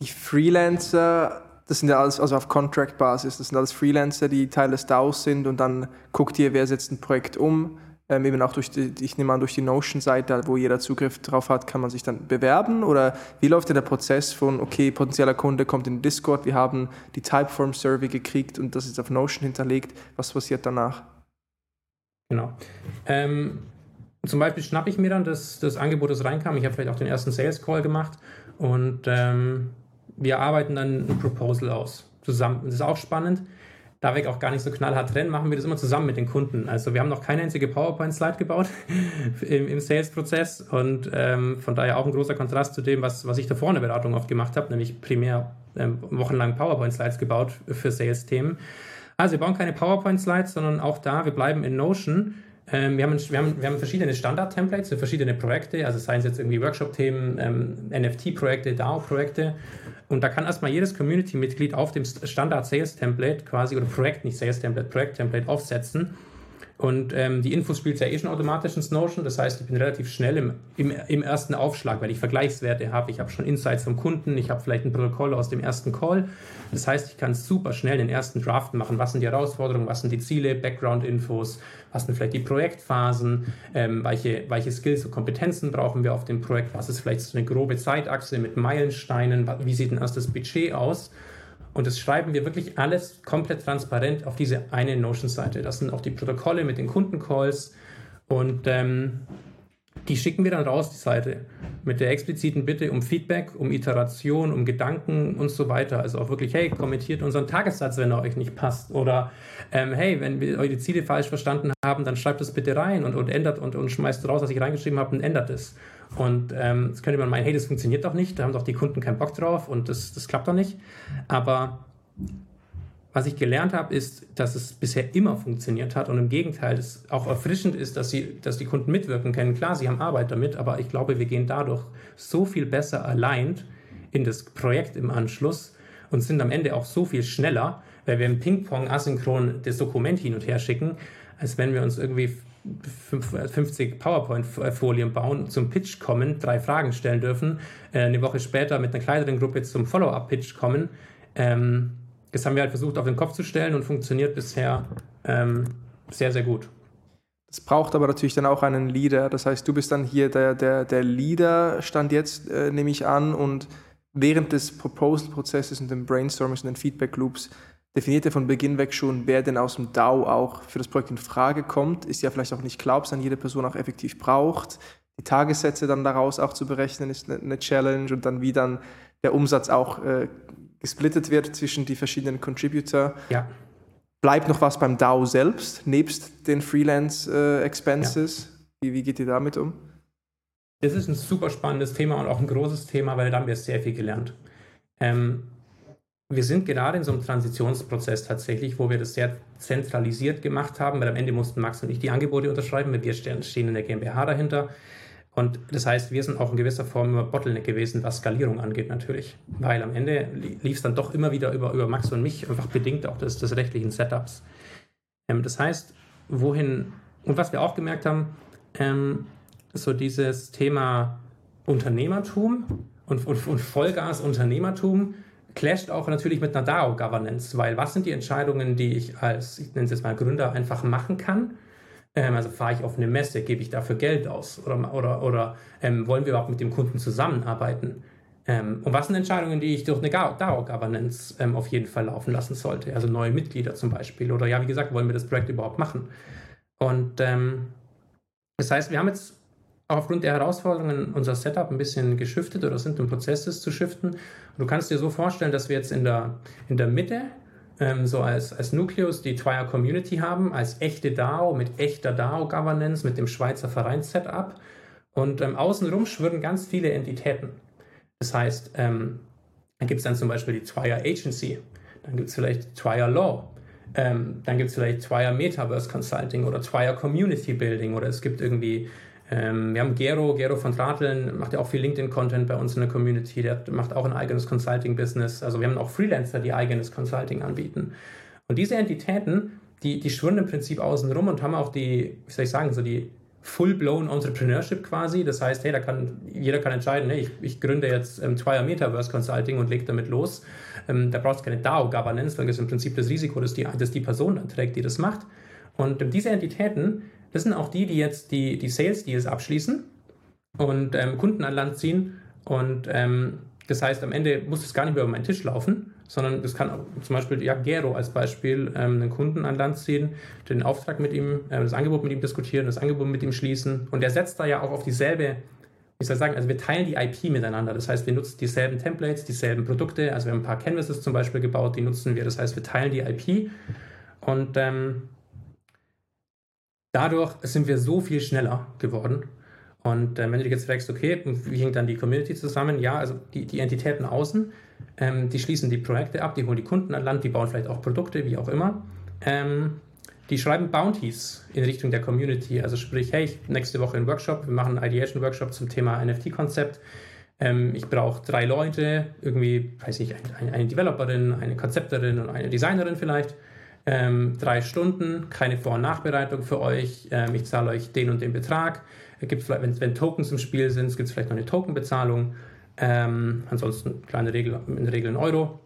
die Freelancer, das sind ja alles, also auf Contract-Basis, das sind alles Freelancer, die Teil des DAOs sind und dann guckt ihr, wer setzt ein Projekt um, ähm, eben auch durch die, ich nehme an, durch die Notion-Seite, wo jeder Zugriff drauf hat, kann man sich dann bewerben? Oder wie läuft denn der Prozess von, okay, potenzieller Kunde kommt in Discord, wir haben die Typeform-Survey gekriegt und das ist auf Notion hinterlegt. Was passiert danach?
Genau. Ähm, zum Beispiel schnappe ich mir dann das, das Angebot, das reinkam. Ich habe vielleicht auch den ersten Sales Call gemacht und ähm, wir arbeiten dann ein Proposal aus. Zusammen. Das ist auch spannend da wir auch gar nicht so knallhart trennen, machen wir das immer zusammen mit den Kunden. Also wir haben noch keine einzige PowerPoint-Slide gebaut im, im Sales-Prozess und ähm, von daher auch ein großer Kontrast zu dem, was, was ich davor in der Beratung oft gemacht habe, nämlich primär ähm, wochenlang PowerPoint-Slides gebaut für Sales-Themen. Also wir bauen keine PowerPoint-Slides, sondern auch da, wir bleiben in Notion. Ähm, wir, haben, wir, haben, wir haben verschiedene Standard-Templates für verschiedene Projekte, also seien es jetzt irgendwie Workshop-Themen, ähm, NFT-Projekte, DAO-Projekte und da kann erstmal jedes Community-Mitglied auf dem Standard-Sales-Template quasi, oder Projekt, nicht Sales-Template, Projekt-Template aufsetzen. Und ähm, die Infos spielt ja eh schon automatisch ins Notion. Das heißt, ich bin relativ schnell im, im, im ersten Aufschlag, weil ich Vergleichswerte habe. Ich habe schon Insights vom Kunden, ich habe vielleicht ein Protokoll aus dem ersten Call. Das heißt, ich kann super schnell den ersten Draft machen. Was sind die Herausforderungen, was sind die Ziele, Background-Infos, was sind vielleicht die Projektphasen, ähm, welche, welche Skills und Kompetenzen brauchen wir auf dem Projekt, was ist vielleicht so eine grobe Zeitachse mit Meilensteinen, wie sieht denn erst das Budget aus. Und das schreiben wir wirklich alles komplett transparent auf diese eine Notion-Seite. Das sind auch die Protokolle mit den Kundencalls und ähm, die schicken wir dann raus, die Seite, mit der expliziten Bitte um Feedback, um Iteration, um Gedanken und so weiter. Also auch wirklich, hey, kommentiert unseren Tagessatz, wenn er euch nicht passt. Oder ähm, hey, wenn wir eure Ziele falsch verstanden haben, dann schreibt das bitte rein und, und ändert und, und schmeißt raus, was ich reingeschrieben habe und ändert es. Und ähm, jetzt könnte man meinen, hey, das funktioniert doch nicht, da haben doch die Kunden keinen Bock drauf und das, das klappt doch nicht. Aber was ich gelernt habe, ist, dass es bisher immer funktioniert hat und im Gegenteil, es auch erfrischend ist, dass, sie, dass die Kunden mitwirken können. Klar, sie haben Arbeit damit, aber ich glaube, wir gehen dadurch so viel besser allein in das Projekt im Anschluss und sind am Ende auch so viel schneller, weil wir im Ping-Pong asynchron das Dokument hin und her schicken, als wenn wir uns irgendwie 50 PowerPoint-Folien bauen, zum Pitch kommen, drei Fragen stellen dürfen, äh, eine Woche später mit einer kleineren Gruppe zum Follow-up-Pitch kommen. Ähm, das haben wir halt versucht auf den Kopf zu stellen und funktioniert bisher ähm, sehr, sehr gut.
Es braucht aber natürlich dann auch einen Leader. Das heißt, du bist dann hier der, der, der Leader, stand jetzt, äh, nehme ich an, und während des Proposal-Prozesses und den Brainstormings und den Feedback-Loops definiert er von Beginn weg schon, wer denn aus dem DAO auch für das Projekt in Frage kommt. Ist ja vielleicht auch nicht klar, ob es dann jede Person auch effektiv braucht. Die Tagessätze dann daraus auch zu berechnen, ist eine, eine Challenge und dann wie dann der Umsatz auch äh, gesplittet wird zwischen die verschiedenen Contributor.
Ja.
Bleibt noch was beim DAO selbst, nebst den Freelance-Expenses? Äh, ja. wie, wie geht ihr damit um?
Das ist ein super spannendes Thema und auch ein großes Thema, weil da haben wir sehr viel gelernt. Ähm, wir sind gerade in so einem Transitionsprozess tatsächlich, wo wir das sehr zentralisiert gemacht haben, weil am Ende mussten Max und ich die Angebote unterschreiben, weil wir stehen in der GmbH dahinter. Und das heißt, wir sind auch in gewisser Form immer Bottleneck gewesen, was Skalierung angeht natürlich. Weil am Ende lief es dann doch immer wieder über, über Max und mich, einfach bedingt auch des, des rechtlichen Setups. Ähm, das heißt, wohin, und was wir auch gemerkt haben, ähm, so dieses Thema Unternehmertum und, und, und Vollgas-Unternehmertum clasht auch natürlich mit einer DAO-Governance, weil was sind die Entscheidungen, die ich als, ich nenne es jetzt mal Gründer, einfach machen kann? Ähm, also fahre ich auf eine Messe, gebe ich dafür Geld aus oder, oder, oder ähm, wollen wir überhaupt mit dem Kunden zusammenarbeiten? Ähm, und was sind Entscheidungen, die ich durch eine DAO-Governance ähm, auf jeden Fall laufen lassen sollte? Also neue Mitglieder zum Beispiel oder ja, wie gesagt, wollen wir das Projekt überhaupt machen? Und ähm, das heißt, wir haben jetzt aufgrund der Herausforderungen unser Setup ein bisschen geschiftet oder sind im Prozess, das zu shiften. Du kannst dir so vorstellen, dass wir jetzt in der, in der Mitte ähm, so als, als Nucleus die Twire Community haben, als echte DAO mit echter DAO-Governance, mit dem Schweizer Vereins-Setup. Und ähm, außenrum schwirren ganz viele Entitäten. Das heißt, ähm, dann gibt es dann zum Beispiel die Twire Agency, dann gibt es vielleicht Twire Law, ähm, dann gibt es vielleicht Twire Metaverse Consulting oder Twire Community Building oder es gibt irgendwie ähm, wir haben Gero, Gero von Drateln, macht ja auch viel LinkedIn-Content bei uns in der Community, der macht auch ein eigenes Consulting-Business. Also wir haben auch Freelancer, die eigenes Consulting anbieten. Und diese Entitäten, die, die schwirren im Prinzip außen rum und haben auch die, wie soll ich sagen, so die full-blown Entrepreneurship quasi. Das heißt, hey, da kann, jeder kann entscheiden, hey, ich, ich gründe jetzt ähm, Twire Metaverse Consulting und lege damit los. Ähm, da brauchst du keine DAO-Governance, weil das ist im Prinzip das Risiko, dass die, dass die Person dann trägt, die das macht. Und ähm, diese Entitäten, das sind auch die, die jetzt die, die Sales-Deals abschließen und ähm, Kunden an Land ziehen. Und ähm, das heißt, am Ende muss es gar nicht mehr über meinen Tisch laufen, sondern das kann zum Beispiel ja, Gero als Beispiel ähm, einen Kunden an Land ziehen, den Auftrag mit ihm, äh, das Angebot mit ihm diskutieren, das Angebot mit ihm schließen. Und der setzt da ja auch auf dieselbe, wie soll ich sagen, also wir teilen die IP miteinander. Das heißt, wir nutzen dieselben Templates, dieselben Produkte. Also wir haben ein paar Canvases zum Beispiel gebaut, die nutzen wir. Das heißt, wir teilen die IP. Und ähm, dadurch sind wir so viel schneller geworden. Und äh, wenn du jetzt fragst, okay, wie hängt dann die Community zusammen? Ja, also die, die Entitäten außen, ähm, die schließen die Projekte ab, die holen die Kunden an Land, die bauen vielleicht auch Produkte, wie auch immer. Ähm, die schreiben Bounties in Richtung der Community. Also sprich, hey, ich, nächste Woche einen Workshop, wir machen einen Ideation-Workshop zum Thema NFT-Konzept. Ähm, ich brauche drei Leute, irgendwie, weiß ich, eine, eine Developerin, eine Konzepterin und eine Designerin vielleicht ähm, drei Stunden, keine Vor- und Nachbereitung für euch. Ähm, ich zahle euch den und den Betrag. Gibt vielleicht, wenn, wenn Tokens im Spiel sind, gibt es vielleicht noch eine Tokenbezahlung. Ähm, ansonsten kleine Regel, in der Regel ein Euro.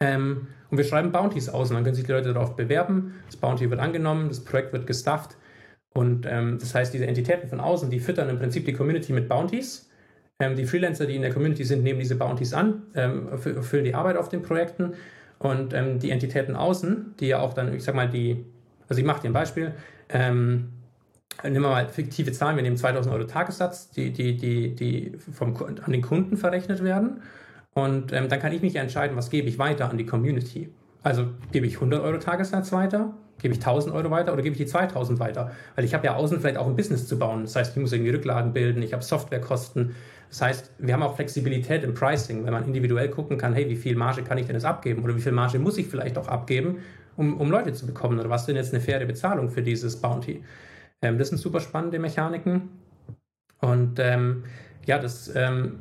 Ähm, und wir schreiben Bounties aus und dann können sich die Leute darauf bewerben. Das Bounty wird angenommen, das Projekt wird gestufft. Und ähm, das heißt, diese Entitäten von außen, die füttern im Prinzip die Community mit Bounties. Ähm, die Freelancer, die in der Community sind, nehmen diese Bounties an, füllen die Arbeit auf den Projekten und ähm, die Entitäten außen, die ja auch dann, ich sag mal, die, also ich mache dir ein Beispiel, ähm, nehmen wir mal fiktive Zahlen, wir nehmen 2000 Euro Tagessatz, die, die, die, die vom, an den Kunden verrechnet werden. Und ähm, dann kann ich mich entscheiden, was gebe ich weiter an die Community. Also gebe ich 100 Euro Tagessatz weiter, gebe ich 1000 Euro weiter oder gebe ich die 2000 weiter? Weil ich habe ja außen vielleicht auch ein Business zu bauen. Das heißt, ich muss irgendwie Rücklagen bilden, ich habe Softwarekosten, das heißt, wir haben auch Flexibilität im Pricing, wenn man individuell gucken kann, hey, wie viel Marge kann ich denn jetzt abgeben oder wie viel Marge muss ich vielleicht auch abgeben, um, um Leute zu bekommen oder was denn jetzt eine faire Bezahlung für dieses Bounty. Ähm, das sind super spannende Mechaniken und ähm, ja, das ähm,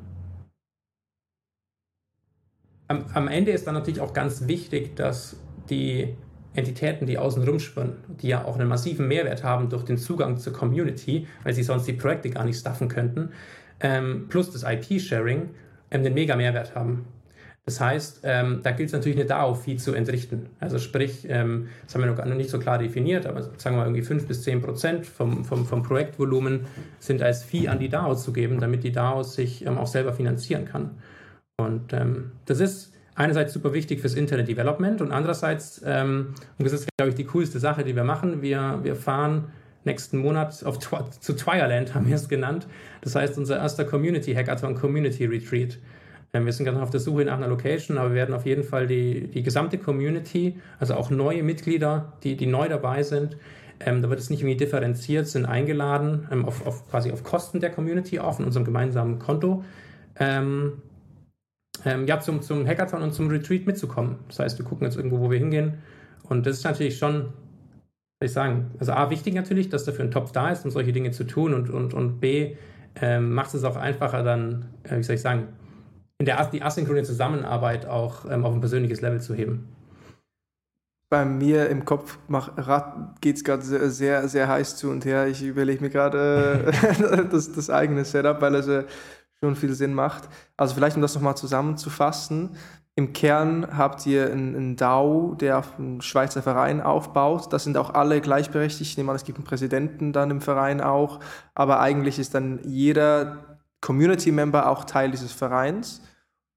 am, am Ende ist dann natürlich auch ganz wichtig, dass die Entitäten, die außen rumschwirren, die ja auch einen massiven Mehrwert haben durch den Zugang zur Community, weil sie sonst die Projekte gar nicht staffen könnten, ähm, plus das IP-Sharing ähm, den mega Mehrwert haben. Das heißt, ähm, da gilt es natürlich eine DAO-Fee zu entrichten. Also sprich, ähm, das haben wir noch nicht so klar definiert, aber sagen wir mal irgendwie 5 bis 10 Prozent vom, vom, vom Projektvolumen sind als Fee an die DAO zu geben, damit die DAO sich ähm, auch selber finanzieren kann. Und ähm, das ist einerseits super wichtig fürs Internet Development und andererseits, ähm, und das ist, glaube ich, die coolste Sache, die wir machen, wir, wir fahren nächsten Monat auf, zu Twireland, haben wir es genannt. Das heißt, unser erster Community Hackathon Community Retreat. Ähm, wir sind gerade auf der Suche nach einer Location, aber wir werden auf jeden Fall die, die gesamte Community, also auch neue Mitglieder, die, die neu dabei sind, ähm, da wird es nicht irgendwie differenziert, sind eingeladen, ähm, auf, auf, quasi auf Kosten der Community, auf in unserem gemeinsamen Konto, ähm, ähm, ja, zum, zum Hackathon und zum Retreat mitzukommen. Das heißt, wir gucken jetzt irgendwo, wo wir hingehen. Und das ist natürlich schon soll ich sagen, also A, wichtig natürlich, dass dafür ein Topf da ist, um solche Dinge zu tun und, und, und B, ähm, macht es auch einfacher dann, äh, wie soll ich sagen, in der die asynchrone Zusammenarbeit auch ähm, auf ein persönliches Level zu heben.
Bei mir im Kopf geht es gerade sehr, sehr, sehr, heiß zu und her. Ich überlege mir gerade äh, das, das eigene Setup, weil äh, schon viel Sinn macht. Also vielleicht, um das nochmal zusammenzufassen, im Kern habt ihr einen, DAO, der auf einen Schweizer Verein aufbaut. Das sind auch alle gleichberechtigt. Ich nehme an, es gibt einen Präsidenten dann im Verein auch. Aber eigentlich ist dann jeder Community-Member auch Teil dieses Vereins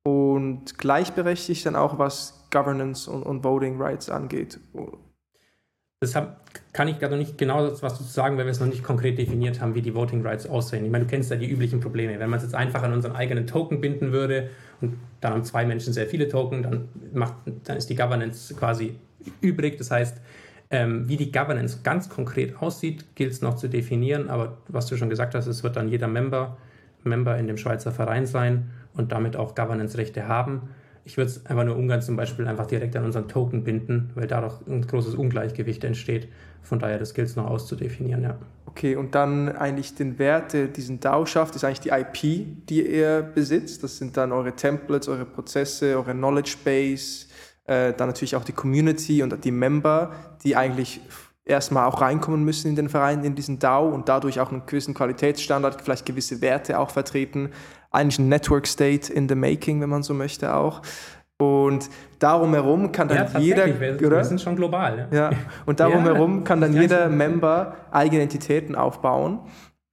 und gleichberechtigt dann auch, was Governance und, und Voting Rights angeht.
Deshalb kann ich gerade noch nicht genau was dazu sagen, weil wir es noch nicht konkret definiert haben, wie die Voting Rights aussehen. Ich meine, du kennst ja die üblichen Probleme. Wenn man es jetzt einfach an unseren eigenen Token binden würde und dann haben zwei Menschen sehr viele Token, dann, macht, dann ist die Governance quasi übrig. Das heißt, ähm, wie die Governance ganz konkret aussieht, gilt es noch zu definieren. Aber was du schon gesagt hast, es wird dann jeder Member, Member in dem Schweizer Verein sein und damit auch Governance-Rechte haben. Ich würde es einfach nur Ungarn zum Beispiel einfach direkt an unseren Token binden, weil dadurch ein großes Ungleichgewicht entsteht. Von daher das gilt es noch auszudefinieren, ja.
Okay, und dann eigentlich den Wert, der diesen DAO schafft, ist eigentlich die IP, die ihr besitzt. Das sind dann eure Templates, eure Prozesse, eure Knowledge Base, äh, dann natürlich auch die Community und die Member, die eigentlich erstmal auch reinkommen müssen in den Verein, in diesen DAO und dadurch auch einen gewissen Qualitätsstandard, vielleicht gewisse Werte auch vertreten eigentlich ein Network State in the making, wenn man so möchte auch. Und darum herum kann dann
ja,
jeder.
Wir, oder? wir sind schon global.
Ja. ja. Und darum ja, herum kann dann jeder Member eigene Entitäten aufbauen.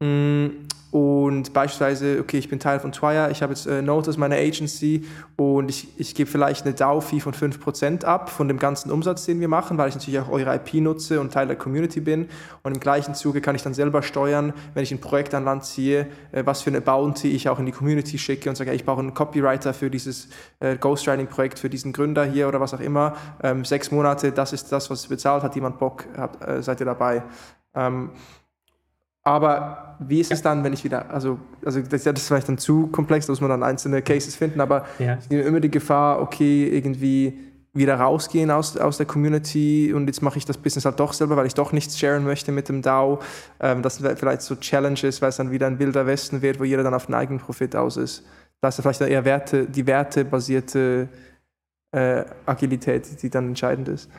Mm, und beispielsweise, okay, ich bin Teil von Twire, ich habe jetzt äh, Notice, meine Agency, und ich, ich gebe vielleicht eine DAO-Fee von 5% ab von dem ganzen Umsatz, den wir machen, weil ich natürlich auch eure IP nutze und Teil der Community bin. Und im gleichen Zuge kann ich dann selber steuern, wenn ich ein Projekt an Land ziehe, äh, was für eine Bounty ich auch in die Community schicke und sage, ich brauche einen Copywriter für dieses äh, Ghostwriting-Projekt, für diesen Gründer hier oder was auch immer. Ähm, sechs Monate, das ist das, was bezahlt hat, jemand Bock, habt, äh, seid ihr dabei. Ähm, aber wie ist es dann, wenn ich wieder, also, also das, das ist vielleicht dann zu komplex, da muss man dann einzelne Cases finden, aber ja. es gibt immer die Gefahr, okay, irgendwie wieder rausgehen aus, aus der Community und jetzt mache ich das Business halt doch selber, weil ich doch nichts sharen möchte mit dem DAO. Ähm, das sind vielleicht so Challenges, weil es dann wieder ein wilder Westen wird, wo jeder dann auf den eigenen Profit aus ist. Da ist vielleicht eher Werte, die wertebasierte äh, Agilität, die dann entscheidend ist.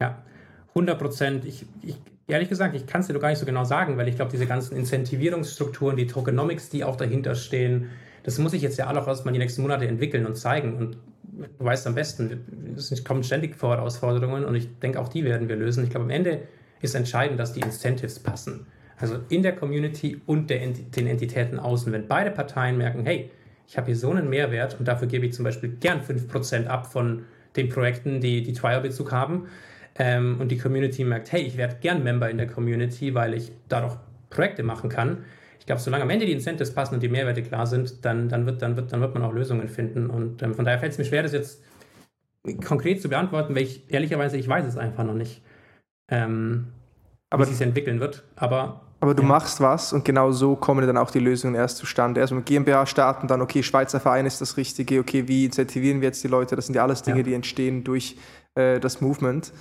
Ja, 100 Prozent. Ich, ich Ehrlich gesagt, ich kann es dir doch gar nicht so genau sagen, weil ich glaube, diese ganzen Incentivierungsstrukturen, die Tokenomics, die auch dahinter stehen, das muss ich jetzt ja alle auch erstmal die nächsten Monate entwickeln und zeigen. Und du weißt am besten, es kommen ständig vor Herausforderungen und ich denke, auch die werden wir lösen. Ich glaube, am Ende ist entscheidend, dass die Incentives passen. Also in der Community und der, den Entitäten außen. Wenn beide Parteien merken, hey, ich habe hier so einen Mehrwert und dafür gebe ich zum Beispiel gern 5% ab von den Projekten, die die Trial-Bezug haben, ähm, und die Community merkt, hey, ich werde gern Member in der Community, weil ich dadurch Projekte machen kann. Ich glaube, solange am Ende die Incentives passen und die Mehrwerte klar sind, dann, dann, wird, dann, wird, dann wird man auch Lösungen finden. Und ähm, von daher fällt es mir schwer, das jetzt konkret zu beantworten, weil ich ehrlicherweise, ich weiß es einfach noch nicht, ähm, aber, wie sich entwickeln wird. Aber
aber du ja. machst was und genau so kommen dann auch die Lösungen erst zustande. Also mit GmbH starten, dann, okay, Schweizer Verein ist das Richtige, okay, wie incentivieren wir jetzt die Leute? Das sind ja alles Dinge, ja. die entstehen durch äh, das Movement.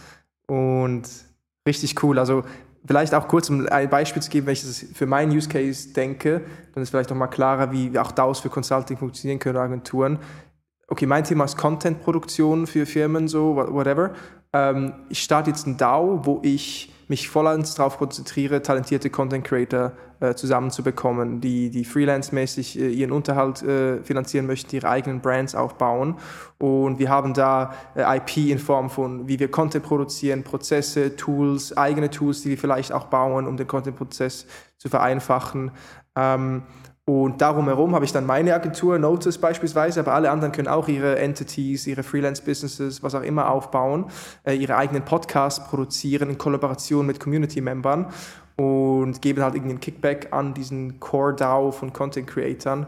Und richtig cool. Also vielleicht auch kurz, um ein Beispiel zu geben, welches für meinen Use Case denke, dann ist vielleicht noch mal klarer, wie auch DAOs für Consulting funktionieren können, Agenturen. Okay, mein Thema ist Content-Produktion für Firmen, so, whatever. Ähm, ich starte jetzt ein DAO, wo ich mich vollends darauf konzentriere, talentierte Content Creator äh, zusammenzubekommen, die, die freelance-mäßig äh, ihren Unterhalt äh, finanzieren möchten, ihre eigenen Brands aufbauen. Und wir haben da äh, IP in Form von, wie wir Content produzieren, Prozesse, Tools, eigene Tools, die wir vielleicht auch bauen, um den Content-Prozess zu vereinfachen. Ähm, und darum herum habe ich dann meine Agentur, Notice beispielsweise, aber alle anderen können auch ihre Entities, ihre Freelance-Businesses, was auch immer aufbauen, äh, ihre eigenen Podcasts produzieren in Kollaboration mit Community-Membern und geben halt irgendeinen Kickback an diesen Core-DAO von Content-Creatern.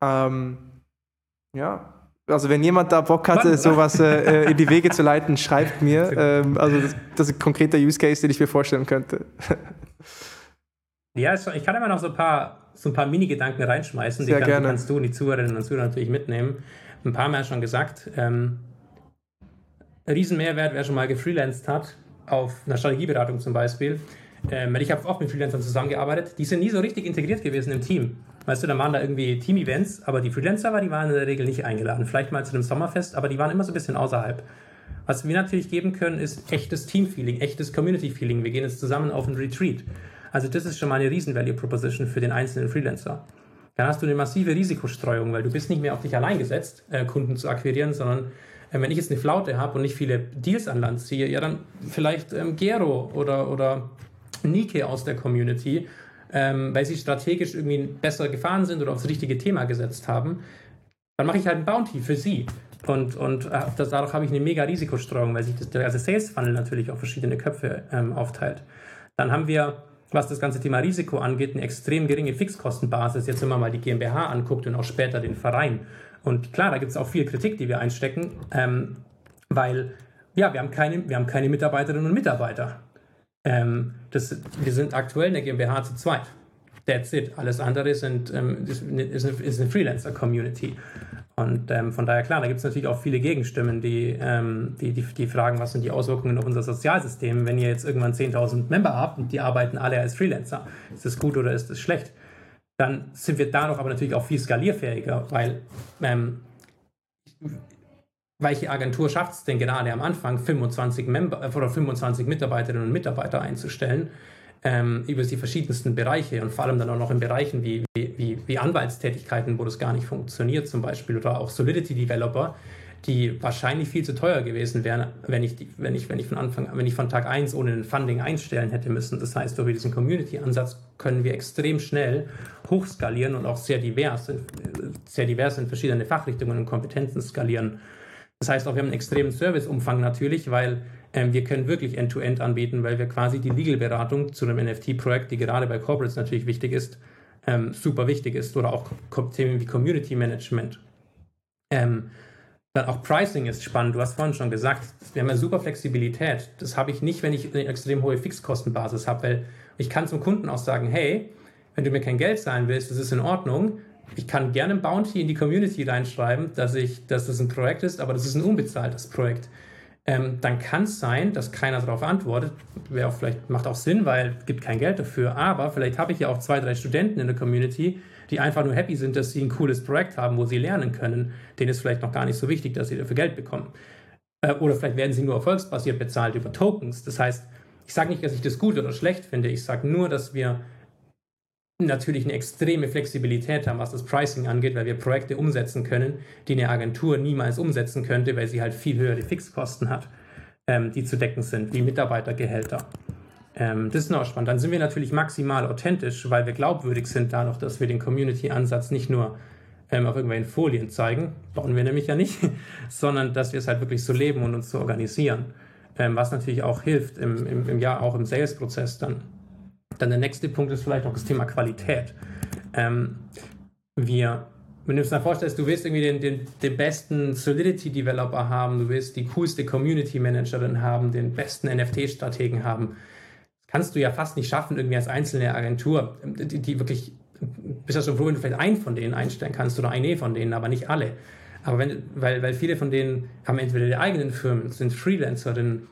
Ähm, ja, also wenn jemand da Bock hatte, sowas äh, äh, in die Wege zu leiten, schreibt mir. Ähm, also das, das, ist ein konkreter Use Case, den ich mir vorstellen könnte.
Ja, ich kann immer noch so ein paar so ein paar Mini-Gedanken reinschmeißen.
Sehr
die
kann, gerne.
kannst du und die Zuhörerinnen und Zuhörer natürlich mitnehmen. Ein paar Mal schon gesagt, ähm, Riesenmehrwert, wer schon mal gefreelanced hat, auf einer Strategieberatung zum Beispiel. Ähm, ich habe auch mit Freelancern zusammengearbeitet, die sind nie so richtig integriert gewesen im Team. Weißt du, dann waren da irgendwie Team-Events, aber die Freelancer, die waren in der Regel nicht eingeladen. Vielleicht mal zu einem Sommerfest, aber die waren immer so ein bisschen außerhalb. Was wir natürlich geben können, ist echtes Team-Feeling, echtes Community-Feeling. Wir gehen jetzt zusammen auf einen Retreat. Also das ist schon mal eine riesen Value Proposition für den einzelnen Freelancer. Dann hast du eine massive Risikostreuung, weil du bist nicht mehr auf dich allein gesetzt, äh, Kunden zu akquirieren, sondern äh, wenn ich jetzt eine Flaute habe und nicht viele Deals an Land ziehe, ja dann vielleicht ähm, Gero oder, oder Nike aus der Community, ähm, weil sie strategisch irgendwie besser gefahren sind oder aufs richtige Thema gesetzt haben, dann mache ich halt ein Bounty für sie. Und, und äh, das, dadurch habe ich eine mega Risikostreuung, weil sich das, der ganze Sales Funnel natürlich auf verschiedene Köpfe ähm, aufteilt. Dann haben wir, was das ganze Thema Risiko angeht, eine extrem geringe Fixkostenbasis. Jetzt, wenn man mal die GmbH anguckt und auch später den Verein. Und klar, da gibt es auch viel Kritik, die wir einstecken, ähm, weil ja, wir haben, keine, wir haben keine Mitarbeiterinnen und Mitarbeiter. Ähm, das, wir sind aktuell in der GmbH zu zweit. That's it. Alles andere sind, ähm, ist, eine, ist eine Freelancer-Community. Und ähm, von daher, klar, da gibt es natürlich auch viele Gegenstimmen, die, ähm, die, die, die, fragen, was sind die Auswirkungen auf unser Sozialsystem, wenn ihr jetzt irgendwann 10.000 Member habt und die arbeiten alle als Freelancer. Ist das gut oder ist das schlecht? Dann sind wir dadurch aber natürlich auch viel skalierfähiger, weil ähm, welche Agentur schafft es denn gerade am Anfang, 25 Member äh, oder 25 Mitarbeiterinnen und Mitarbeiter einzustellen? Ähm, über die verschiedensten Bereiche und vor allem dann auch noch in Bereichen wie, wie, wie Anwaltstätigkeiten, wo das gar nicht funktioniert zum Beispiel oder auch Solidity Developer, die wahrscheinlich viel zu teuer gewesen wären, wenn ich, die, wenn ich, wenn ich von Anfang, wenn ich von Tag 1 ohne ein Funding einstellen hätte müssen. Das heißt, durch diesen Community-Ansatz können wir extrem schnell hochskalieren und auch sehr divers, sehr divers in verschiedene Fachrichtungen und Kompetenzen skalieren. Das heißt auch, wir haben einen extremen Serviceumfang natürlich, weil ähm, wir können wirklich End-to-End -End anbieten, weil wir quasi die Legal-Beratung zu einem NFT-Projekt, die gerade bei Corporates natürlich wichtig ist, ähm, super wichtig ist. Oder auch Themen wie Community Management. Ähm, dann auch Pricing ist spannend. Du hast vorhin schon gesagt, wir haben ja super Flexibilität. Das habe ich nicht, wenn ich eine extrem hohe Fixkostenbasis habe, weil ich kann zum Kunden auch sagen, hey, wenn du mir kein Geld zahlen willst, das ist in Ordnung. Ich kann gerne ein Bounty in die Community reinschreiben, dass, ich, dass das ein Projekt ist, aber das ist ein unbezahltes Projekt ähm, dann kann es sein, dass keiner darauf antwortet. Auch vielleicht, macht auch Sinn, weil es gibt kein Geld dafür. Aber vielleicht habe ich ja auch zwei, drei Studenten in der Community, die einfach nur happy sind, dass sie ein cooles Projekt haben, wo sie lernen können. Denen ist vielleicht noch gar nicht so wichtig, dass sie dafür Geld bekommen. Äh, oder vielleicht werden sie nur erfolgsbasiert bezahlt über Tokens. Das heißt, ich sage nicht, dass ich das gut oder schlecht finde. Ich sage nur, dass wir natürlich eine extreme Flexibilität haben, was das Pricing angeht, weil wir Projekte umsetzen können, die eine Agentur niemals umsetzen könnte, weil sie halt viel höhere Fixkosten hat, ähm, die zu decken sind, wie Mitarbeitergehälter. Ähm, das ist noch spannend. Dann sind wir natürlich maximal authentisch, weil wir glaubwürdig sind dadurch, dass wir den Community-Ansatz nicht nur ähm, auf irgendwelchen Folien zeigen, bauen wir nämlich ja nicht, sondern dass wir es halt wirklich so leben und uns so organisieren, ähm, was natürlich auch hilft im, im, im Jahr, auch im Sales-Prozess dann dann der nächste Punkt ist vielleicht auch das Thema Qualität. Ähm, wir, wenn du dir das vorstellst, du willst irgendwie den, den, den besten Solidity-Developer haben, du willst die coolste Community-Managerin haben, den besten NFT-Strategen haben, kannst du ja fast nicht schaffen, irgendwie als einzelne Agentur, die, die wirklich, bist ja schon froh, wenn du vielleicht einen von denen einstellen kannst oder eine von denen, aber nicht alle. Aber wenn, weil, weil viele von denen haben entweder die eigenen Firmen, sind Freelancerinnen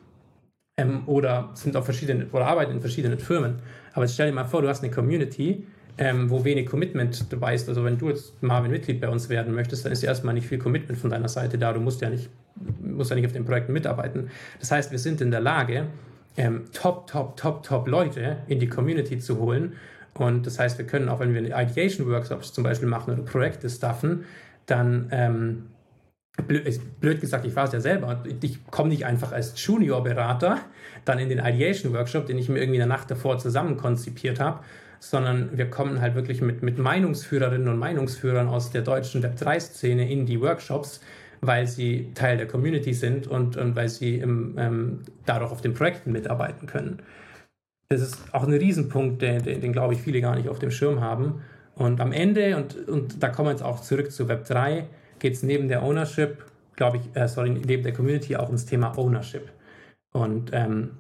ähm, oder sind auf verschiedenen oder arbeiten in verschiedenen Firmen. Aber jetzt stell dir mal vor, du hast eine Community, ähm, wo wenig Commitment dabei ist. Also wenn du jetzt Marvin Mitglied bei uns werden möchtest, dann ist erstmal nicht viel Commitment von deiner Seite da. Du musst ja nicht, musst ja nicht auf den Projekten mitarbeiten. Das heißt, wir sind in der Lage, ähm, top, top, top, top Leute in die Community zu holen. Und das heißt, wir können auch, wenn wir Ideation-Workshops zum Beispiel machen oder Projekte staffen, dann ähm, blöd, gesagt, ich war es ja selber, ich komme nicht einfach als Junior-Berater dann in den Ideation-Workshop, den ich mir irgendwie in der Nacht davor zusammen konzipiert habe, sondern wir kommen halt wirklich mit, mit Meinungsführerinnen und Meinungsführern aus der deutschen Web3-Szene in die Workshops, weil sie Teil der Community sind und, und weil sie im, ähm, dadurch auf den Projekten mitarbeiten können. Das ist auch ein Riesenpunkt, den, den, den glaube ich viele gar nicht auf dem Schirm haben. Und am Ende, und, und da kommen wir jetzt auch zurück zu Web3, geht es neben der Ownership, glaube ich, äh, sorry, neben der Community auch ums Thema Ownership. Und ähm,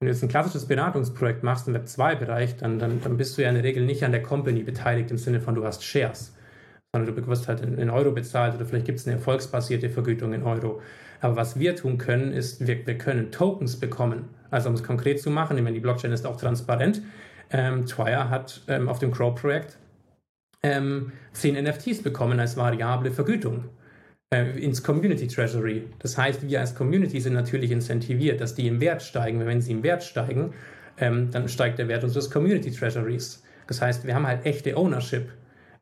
wenn du jetzt ein klassisches Beratungsprojekt machst im Web2-Bereich, dann, dann, dann bist du ja in der Regel nicht an der Company beteiligt im Sinne von, du hast Shares, sondern du wirst halt in, in Euro bezahlt oder vielleicht gibt es eine erfolgsbasierte Vergütung in Euro. Aber was wir tun können, ist, wir, wir können Tokens bekommen. Also um es konkret zu machen, ich meine, die Blockchain ist auch transparent. Ähm, Twire hat ähm, auf dem Crow-Projekt ähm, 10 NFTs bekommen als variable Vergütung äh, ins Community Treasury. Das heißt, wir als Community sind natürlich incentiviert, dass die im Wert steigen. Wenn sie im Wert steigen, ähm, dann steigt der Wert unseres Community Treasuries. Das heißt, wir haben halt echte Ownership.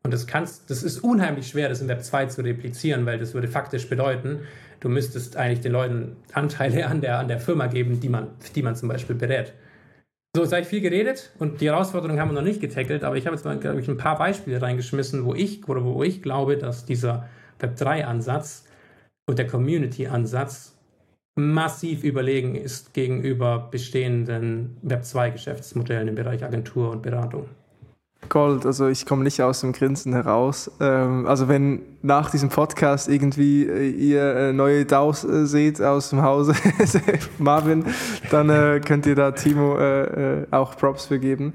Und das, kannst, das ist unheimlich schwer, das in Web 2 zu replizieren, weil das würde faktisch bedeuten, du müsstest eigentlich den Leuten Anteile an der, an der Firma geben, die man, die man zum Beispiel berät. So, jetzt habe ich viel geredet und die Herausforderung haben wir noch nicht getackelt, aber ich habe jetzt mal, glaube ich, ein paar Beispiele reingeschmissen, wo ich, oder wo ich glaube, dass dieser Web3-Ansatz und der Community-Ansatz massiv überlegen ist gegenüber bestehenden Web2-Geschäftsmodellen im Bereich Agentur und Beratung.
Gold, also ich komme nicht aus dem Grinsen heraus. Ähm, also wenn nach diesem Podcast irgendwie äh, ihr äh, neue DAOs äh, seht aus dem Hause Marvin, dann äh, könnt ihr da Timo äh, äh, auch Props für geben.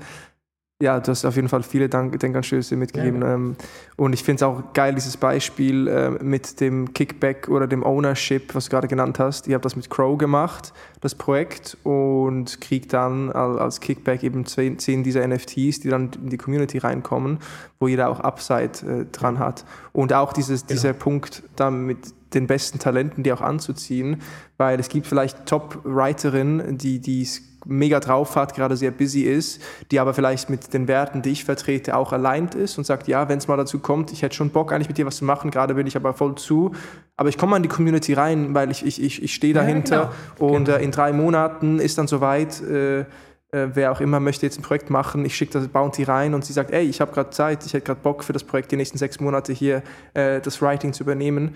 Ja, du hast auf jeden Fall viele Dank Denkanstöße mitgegeben. Ja. Ähm, und ich finde es auch geil, dieses Beispiel äh, mit dem Kickback oder dem Ownership, was du gerade genannt hast. Ihr habt das mit Crow gemacht, das Projekt, und kriegt dann als Kickback eben zehn dieser NFTs, die dann in die Community reinkommen, wo jeder auch Upside äh, dran hat. Und auch dieses, genau. dieser Punkt da mit den besten Talenten, die auch anzuziehen, weil es gibt vielleicht Top-Writerinnen, die es mega drauf hat, gerade sehr busy ist, die aber vielleicht mit den Werten, die ich vertrete, auch aligned ist und sagt, ja, wenn es mal dazu kommt, ich hätte schon Bock eigentlich mit dir was zu machen, gerade bin ich aber voll zu, aber ich komme mal in die Community rein, weil ich, ich, ich, ich stehe dahinter ja, genau. und genau. Äh, in drei Monaten ist dann soweit, äh, äh, wer auch immer möchte jetzt ein Projekt machen, ich schicke das Bounty rein und sie sagt, ey, ich habe gerade Zeit, ich hätte gerade Bock für das Projekt die nächsten sechs Monate hier äh, das Writing zu übernehmen,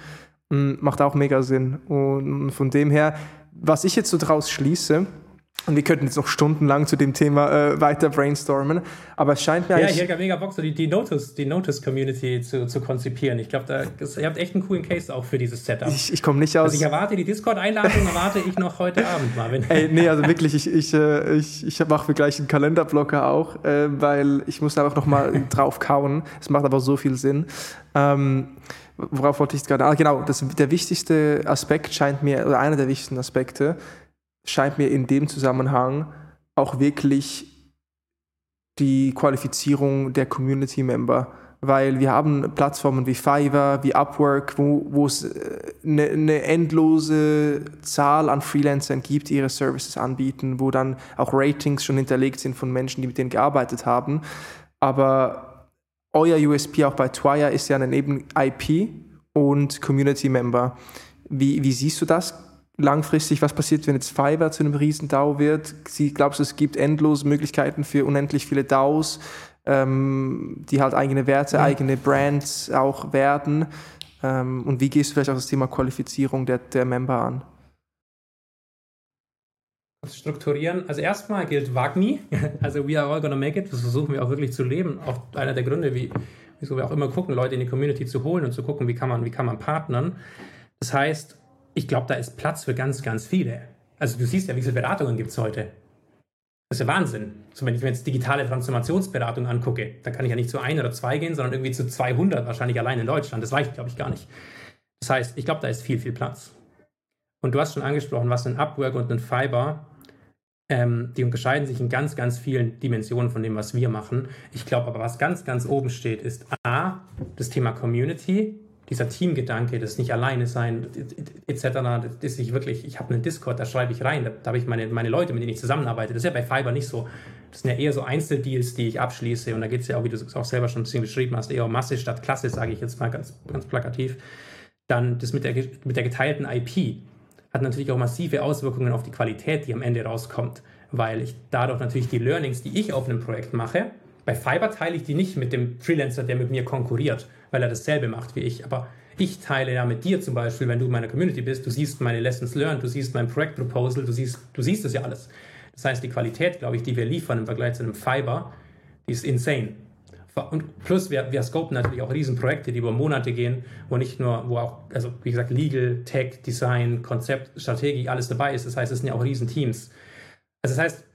mm, macht auch mega Sinn und von dem her, was ich jetzt so draus schließe, und wir könnten jetzt noch stundenlang zu dem Thema äh, weiter brainstormen, aber es scheint mir
Ja, ich hätte mega Bock, so die, die Notice, die Notice Community zu, zu konzipieren. Ich glaube, ihr habt echt einen coolen Case auch für dieses Setup.
Ich, ich komme nicht aus.
Also ich erwarte die Discord-Einladung, erwarte ich noch heute Abend, Marvin.
Ey, nee, also wirklich, ich, ich, äh, ich, ich mache mir gleich einen Kalenderblocker auch, äh, weil ich muss einfach nochmal drauf kauen. Es macht aber so viel Sinn. Ähm, worauf wollte ich gerade? Ah, genau, das, der wichtigste Aspekt scheint mir, oder einer der wichtigsten Aspekte, scheint mir in dem Zusammenhang auch wirklich die Qualifizierung der Community Member, weil wir haben Plattformen wie Fiverr, wie Upwork, wo, es eine, äh, eine endlose Zahl an Freelancern gibt, die ihre Services anbieten, wo dann auch Ratings schon hinterlegt sind von Menschen, die mit denen gearbeitet haben. Aber euer USP auch bei Twire ist ja dann eben IP und Community Member. Wie, wie siehst du das? Langfristig, was passiert, wenn jetzt Fiverr zu einem riesen DAO wird? Sie, glaubst du, es gibt endlose Möglichkeiten für unendlich viele DAOs, ähm, die halt eigene Werte, ja. eigene Brands auch werden? Ähm, und wie gehst du vielleicht auch das Thema Qualifizierung der, der Member an?
Strukturieren. Also erstmal gilt WAGMI, also We are all gonna make it. Das versuchen wir auch wirklich zu leben. Auch einer der Gründe, wie, wieso wir auch immer gucken, Leute in die Community zu holen und zu gucken, wie kann man, wie kann man partnern. Das heißt, ich glaube, da ist Platz für ganz, ganz viele. Also du siehst ja, wie viele Beratungen gibt es heute. Das ist ja Wahnsinn. So, wenn ich mir jetzt digitale Transformationsberatung angucke, da kann ich ja nicht zu ein oder zwei gehen, sondern irgendwie zu 200 wahrscheinlich allein in Deutschland. Das reicht, glaube ich, gar nicht. Das heißt, ich glaube, da ist viel, viel Platz. Und du hast schon angesprochen, was ein Upwork und ein Fiber, ähm, die unterscheiden sich in ganz, ganz vielen Dimensionen von dem, was wir machen. Ich glaube aber, was ganz, ganz oben steht, ist A, das Thema Community dieser Teamgedanke, das nicht alleine sein, etc., das ist wirklich, ich habe einen Discord, da schreibe ich rein, da, da habe ich meine, meine Leute, mit denen ich zusammenarbeite. Das ist ja bei Fiverr nicht so. Das sind ja eher so Einzeldeals, die ich abschließe. Und da geht es ja auch, wie du es auch selber schon ein bisschen beschrieben hast, eher um Masse statt Klasse, sage ich jetzt mal ganz, ganz plakativ. Dann das mit der, mit der geteilten IP hat natürlich auch massive Auswirkungen auf die Qualität, die am Ende rauskommt, weil ich dadurch natürlich die Learnings, die ich auf einem Projekt mache, bei Fiverr teile ich die nicht mit dem Freelancer, der mit mir konkurriert, weil er dasselbe macht wie ich. Aber ich teile ja mit dir zum Beispiel, wenn du in meiner Community bist, du siehst meine Lessons learned, du siehst mein Projektproposal, du siehst, du siehst das ja alles. Das heißt, die Qualität, glaube ich, die wir liefern im Vergleich zu einem Fiverr, die ist insane. Und plus, wir, wir scopen natürlich auch Riesenprojekte, die über Monate gehen, wo nicht nur, wo auch, also wie gesagt, Legal, Tech, Design, Konzept, Strategie, alles dabei ist. Das heißt, es sind ja auch Riesenteams. Also das heißt,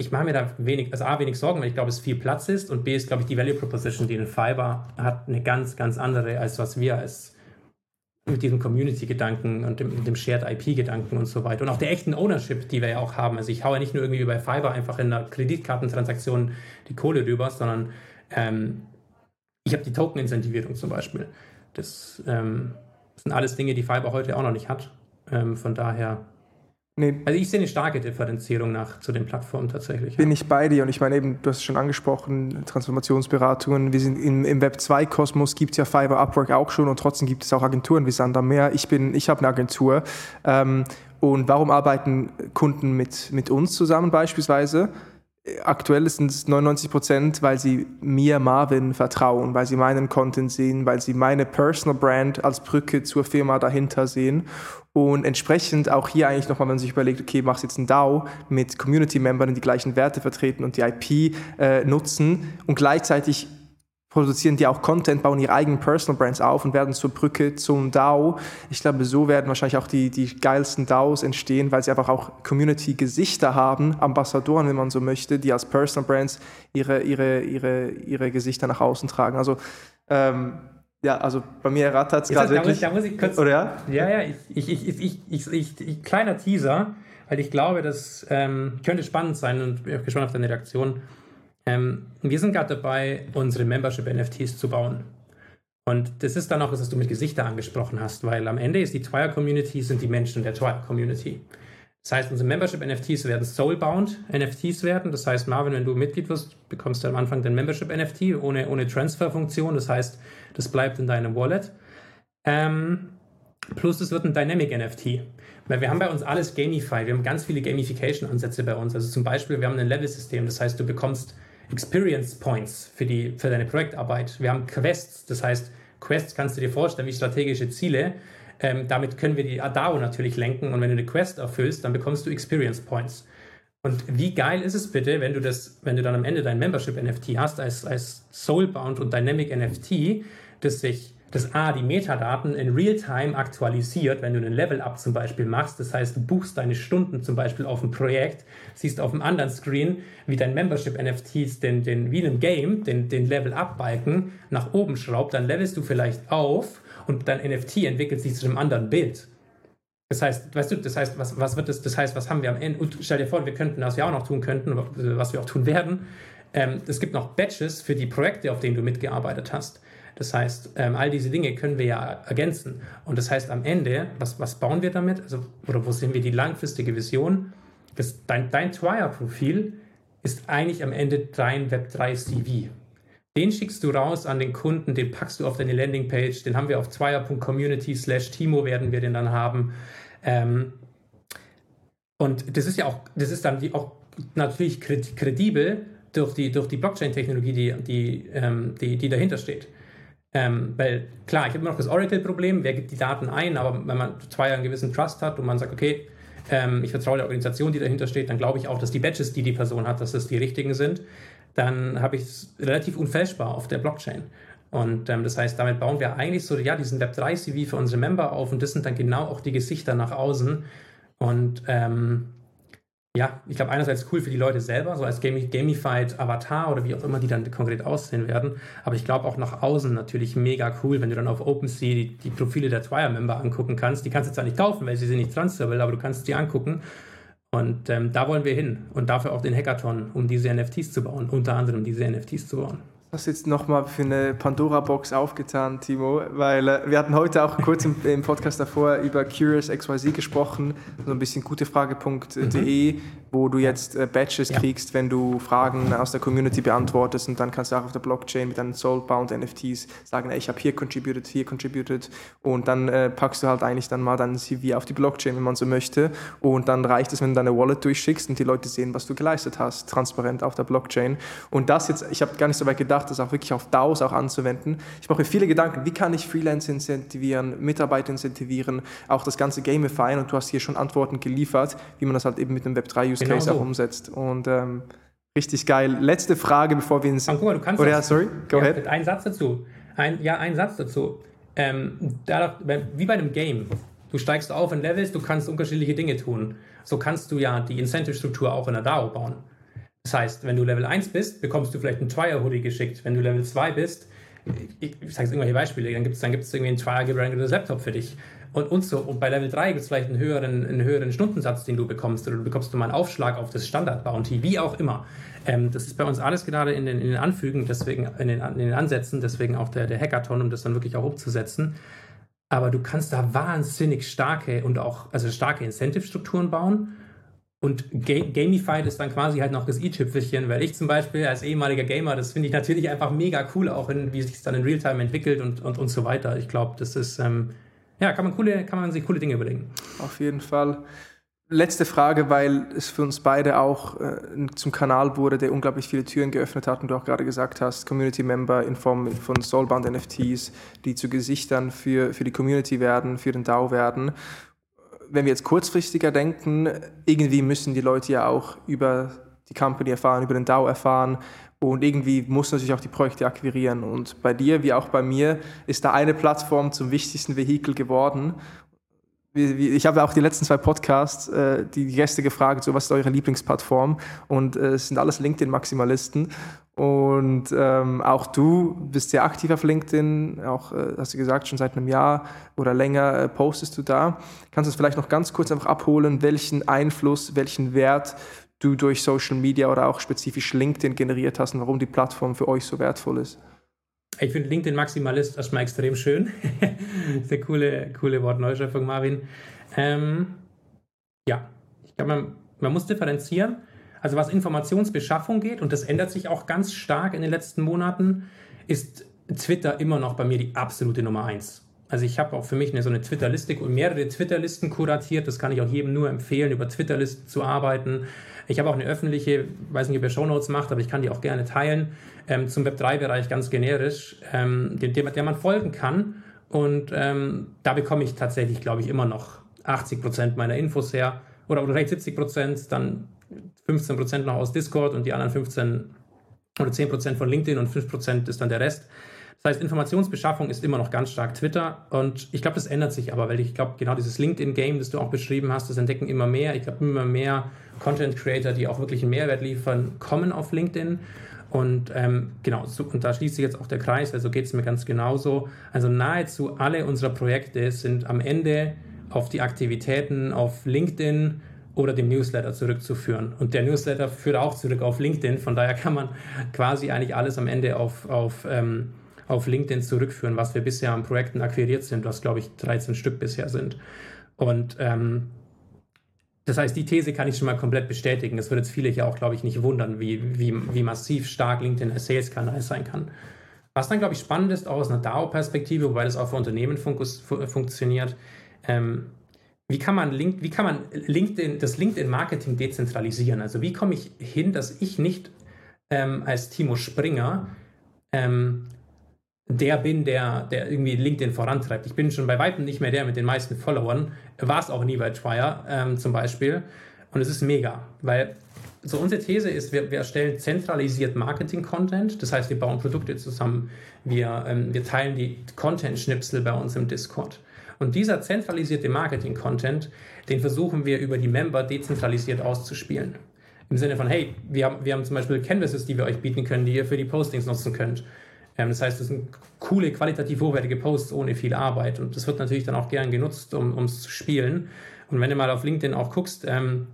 ich mache mir da wenig, also A, wenig Sorgen, weil ich glaube, es viel Platz ist und B ist, glaube ich, die Value Proposition, die in Fiber hat, eine ganz, ganz andere, als was wir als mit diesem Community-Gedanken und dem, dem Shared IP-Gedanken und so weiter. Und auch der echten Ownership, die wir ja auch haben. Also ich haue ja nicht nur irgendwie bei Fiber einfach in einer Kreditkartentransaktion die Kohle rüber, sondern ähm, ich habe die Token-Incentivierung zum Beispiel. Das ähm, sind alles Dinge, die Fiber heute auch noch nicht hat. Ähm, von daher Nee. Also ich sehe eine starke Differenzierung nach zu den Plattformen tatsächlich.
Bin ja. ich bei dir und ich meine eben, du hast es schon angesprochen, Transformationsberatungen. Wir sind im, im Web 2-Kosmos gibt es ja Fiverr Upwork auch schon und trotzdem gibt es auch Agenturen wie Sander mehr. Ich bin, ich habe eine Agentur. Ähm, und warum arbeiten Kunden mit, mit uns zusammen beispielsweise? Aktuell sind es 99 Prozent, weil sie mir, Marvin, vertrauen, weil sie meinen Content sehen, weil sie meine Personal Brand als Brücke zur Firma dahinter sehen. Und entsprechend auch hier eigentlich nochmal, wenn man sich überlegt, okay, machst jetzt ein DAO mit Community-Membern, die die gleichen Werte vertreten und die IP äh, nutzen und gleichzeitig produzieren die auch Content, bauen ihre eigenen Personal Brands auf und werden zur Brücke zum DAO. Ich glaube, so werden wahrscheinlich auch die, die geilsten DAOs entstehen, weil sie einfach auch Community-Gesichter haben, Ambassadoren, wenn man so möchte, die als Personal Brands ihre, ihre, ihre, ihre Gesichter nach außen tragen. Also ähm, ja, also bei mir rattert es gerade wirklich.
Da muss ich kurz, Oder ja? Ja, ja, ich, ich, ich, ich, ich, ich, kleiner Teaser, weil ich glaube, das ähm, könnte spannend sein und ich bin gespannt auf deine Reaktion. Ähm, wir sind gerade dabei, unsere Membership-NFTs zu bauen. Und das ist dann auch das, was du mit Gesichter angesprochen hast, weil am Ende ist die Twire-Community, sind die Menschen der Twire-Community. Das heißt, unsere Membership-NFTs werden Soulbound NFTs werden. Das heißt, Marvin, wenn du Mitglied wirst, bekommst du am Anfang den Membership-NFT ohne, ohne Transfer-Funktion. Das heißt, das bleibt in deinem Wallet. Ähm, plus es wird ein Dynamic NFT. Weil wir haben bei uns alles gamified. Wir haben ganz viele Gamification-Ansätze bei uns. Also zum Beispiel, wir haben ein Level-System. Das heißt, du bekommst Experience Points für, die, für deine Projektarbeit. Wir haben Quests, das heißt, Quests kannst du dir vorstellen wie strategische Ziele. Ähm, damit können wir die DAO natürlich lenken und wenn du eine Quest erfüllst, dann bekommst du Experience Points. Und wie geil ist es bitte, wenn du das, wenn du dann am Ende dein Membership NFT hast als, als Soulbound und Dynamic NFT, das sich das A, die Metadaten in Realtime aktualisiert, wenn du einen Level-Up zum Beispiel machst. Das heißt, du buchst deine Stunden zum Beispiel auf ein Projekt, siehst auf einem anderen Screen, wie dein Membership-NFTs den, den, wie in einem Game, den, den Level-Up-Balken nach oben schraubt, dann levelst du vielleicht auf und dein NFT entwickelt sich zu einem anderen Bild. Das heißt, weißt du, das heißt, was, was wird das, das heißt, was haben wir am Ende? Und stell dir vor, wir könnten, was wir auch noch tun könnten, was wir auch tun werden. Ähm, es gibt noch Batches für die Projekte, auf denen du mitgearbeitet hast. Das heißt, ähm, all diese Dinge können wir ja ergänzen. Und das heißt, am Ende, was, was bauen wir damit? Also, oder wo sehen wir die langfristige Vision? Das, dein dein Twire-Profil ist eigentlich am Ende dein Web3 CV. Den schickst du raus an den Kunden, den packst du auf deine Landingpage, den haben wir auf twire.community slash Timo werden wir den dann haben. Ähm, und das ist ja auch, das ist dann die, auch natürlich kredibel durch die, durch die Blockchain-Technologie, die, die, ähm, die, die dahinter steht. Ähm, weil klar, ich habe immer noch das Oracle-Problem, wer gibt die Daten ein, aber wenn man zwei einen gewissen Trust hat und man sagt, okay, ähm, ich vertraue der Organisation, die dahinter steht, dann glaube ich auch, dass die Badges, die die Person hat, dass das die richtigen sind, dann habe ich es relativ unfälschbar auf der Blockchain. Und ähm, das heißt, damit bauen wir eigentlich so ja, diesen Web3-CV für unsere Member auf und das sind dann genau auch die Gesichter nach außen. Und ähm, ja, ich glaube, einerseits cool für die Leute selber, so als gamified Avatar oder wie auch immer die dann konkret aussehen werden. Aber ich glaube auch nach außen natürlich mega cool, wenn du dann auf OpenSea die, die Profile der Twire-Member angucken kannst. Die kannst du zwar nicht kaufen, weil sie sind nicht transferable, aber du kannst die angucken. Und ähm, da wollen wir hin. Und dafür auch den Hackathon, um diese NFTs zu bauen. Unter anderem diese NFTs zu bauen
hast jetzt nochmal für eine Pandora-Box aufgetan, Timo, weil äh, wir hatten heute auch kurz im, im, Podcast davor über Curious XYZ gesprochen, so ein bisschen gutefrage.de, mhm. wo du jetzt äh, Badges ja. kriegst, wenn du Fragen aus der Community beantwortest und dann kannst du auch auf der Blockchain mit deinen Soulbound NFTs sagen, ey, ich habe hier contributed, hier contributed und dann äh, packst du halt eigentlich dann mal dein CV auf die Blockchain, wenn man so möchte und dann reicht es, wenn du deine Wallet durchschickst und die Leute sehen, was du geleistet hast, transparent auf der Blockchain und das jetzt, ich habe gar nicht so weit gedacht, gedacht, das auch wirklich auf DAOs auch anzuwenden. Ich mache mir viele Gedanken, wie kann ich Freelance incentivieren, Mitarbeiter incentivieren, auch das ganze Gamifyen und du hast hier schon Antworten geliefert, wie man das halt eben mit dem Web3-Use-Case genau so. auch umsetzt. Und ähm, richtig geil. Letzte Frage, bevor wir ins...
Aber guck mal, du kannst... Oder, ja, sorry, go ja, ahead. Ein Satz dazu. Ein, ja, ein Satz dazu. Ähm, da, wie bei einem Game. Du steigst auf in Levels, du kannst unterschiedliche Dinge tun. So kannst du ja die Incentive-Struktur auch in der DAO bauen. Das heißt, wenn du Level 1 bist, bekommst du vielleicht einen Trier-Hoodie geschickt. Wenn du Level 2 bist, ich, ich sage irgendwelche Beispiele, dann gibt es dann gibt's irgendwie einen Trier-gebrandetes Laptop für dich. Und, und so. Und bei Level 3 gibt es vielleicht einen höheren, einen höheren Stundensatz, den du bekommst. Oder du bekommst mal einen Aufschlag auf das Standard-Bounty, wie auch immer. Ähm, das ist bei uns alles gerade in den, in den Anfügen, deswegen in den, in den Ansätzen, deswegen auch der, der Hackathon, um das dann wirklich auch umzusetzen. Aber du kannst da wahnsinnig starke und auch, also starke Incentive-Strukturen bauen. Und ga Gamified ist dann quasi halt noch das i-Tüpfelchen, weil ich zum Beispiel als ehemaliger Gamer, das finde ich natürlich einfach mega cool, auch in, wie sich es dann in Realtime entwickelt und, und, und so weiter. Ich glaube, das ist, ähm, ja, kann man, coole, kann man sich coole Dinge überlegen.
Auf jeden Fall. Letzte Frage, weil es für uns beide auch äh, zum Kanal wurde, der unglaublich viele Türen geöffnet hat und du auch gerade gesagt hast, Community Member in Form von Soulbound NFTs, die zu Gesichtern für, für die Community werden, für den DAO werden. Wenn wir jetzt kurzfristiger denken, irgendwie müssen die Leute ja auch über die Company erfahren, über den DAO erfahren. Und irgendwie muss natürlich auch die Projekte akquirieren. Und bei dir, wie auch bei mir, ist da eine Plattform zum wichtigsten Vehikel geworden ich habe auch die letzten zwei Podcasts äh, die Gäste gefragt, so was ist eure Lieblingsplattform? Und äh, es sind alles LinkedIn-Maximalisten. Und ähm, auch du bist sehr aktiv auf LinkedIn, auch äh, hast du gesagt, schon seit einem Jahr oder länger postest du da. Kannst du es vielleicht noch ganz kurz einfach abholen, welchen Einfluss, welchen Wert du durch Social Media oder auch spezifisch LinkedIn generiert hast und warum die Plattform für euch so wertvoll ist?
Ich finde LinkedIn Maximalist erstmal extrem schön. Sehr coole, coole Wortneuschöpfung, Marvin. Ähm, ja, ich glaube, man, man muss differenzieren. Also was Informationsbeschaffung geht, und das ändert sich auch ganz stark in den letzten Monaten, ist Twitter immer noch bei mir die absolute Nummer eins. Also ich habe auch für mich eine, so eine Twitter-Liste und mehrere Twitter-Listen kuratiert. Das kann ich auch jedem nur empfehlen, über Twitter-Listen zu arbeiten. Ich habe auch eine öffentliche, weiß nicht, ob ihr Shownotes macht, aber ich kann die auch gerne teilen, ähm, zum Web3-Bereich ganz generisch, ähm, dem, der man folgen kann. Und ähm, da bekomme ich tatsächlich, glaube ich, immer noch 80 Prozent meiner Infos her. Oder, oder vielleicht 70 Prozent, dann 15 Prozent noch aus Discord und die anderen 15 oder 10 Prozent von LinkedIn und 5 Prozent ist dann der Rest. Das heißt, Informationsbeschaffung ist immer noch ganz stark Twitter und ich glaube, das ändert sich aber, weil ich glaube, genau dieses LinkedIn-Game, das du auch beschrieben hast, das entdecken immer mehr. Ich glaube, immer mehr Content Creator, die auch wirklich einen Mehrwert liefern, kommen auf LinkedIn. Und ähm, genau, so, und da schließt sich jetzt auch der Kreis, also geht es mir ganz genauso. Also nahezu alle unserer Projekte sind am Ende auf die Aktivitäten auf LinkedIn oder dem Newsletter zurückzuführen. Und der Newsletter führt auch zurück auf LinkedIn, von daher kann man quasi eigentlich alles am Ende auf, auf ähm, auf LinkedIn zurückführen, was wir bisher an Projekten akquiriert sind, was glaube ich 13 Stück bisher sind. Und ähm, das heißt, die These kann ich schon mal komplett bestätigen. Das wird jetzt viele hier auch, glaube ich, nicht wundern, wie, wie, wie massiv stark LinkedIn als Sales-Kanal sein kann. Was dann, glaube ich, spannend ist, auch aus einer DAO-Perspektive, wobei das auch für Unternehmen fun funktioniert, ähm, wie kann man, Link, wie kann man LinkedIn, das LinkedIn-Marketing dezentralisieren? Also wie komme ich hin, dass ich nicht ähm, als Timo Springer ähm, der bin, der, der irgendwie LinkedIn vorantreibt. Ich bin schon bei weitem nicht mehr der mit den meisten Followern, war es auch nie bei Trier ähm, zum Beispiel. Und es ist mega, weil so unsere These ist, wir, wir erstellen zentralisiert Marketing-Content. Das heißt, wir bauen Produkte zusammen, wir, ähm, wir teilen die Content-Schnipsel bei uns im Discord. Und dieser zentralisierte Marketing-Content, den versuchen wir über die Member dezentralisiert auszuspielen. Im Sinne von, hey, wir haben, wir haben zum Beispiel Canvases, die wir euch bieten können, die ihr für die Postings nutzen könnt. Ähm, das heißt, es sind coole, qualitativ hochwertige Posts ohne viel Arbeit und das wird natürlich dann auch gern genutzt, um es zu spielen. Und wenn du mal auf LinkedIn auch guckst, ähm,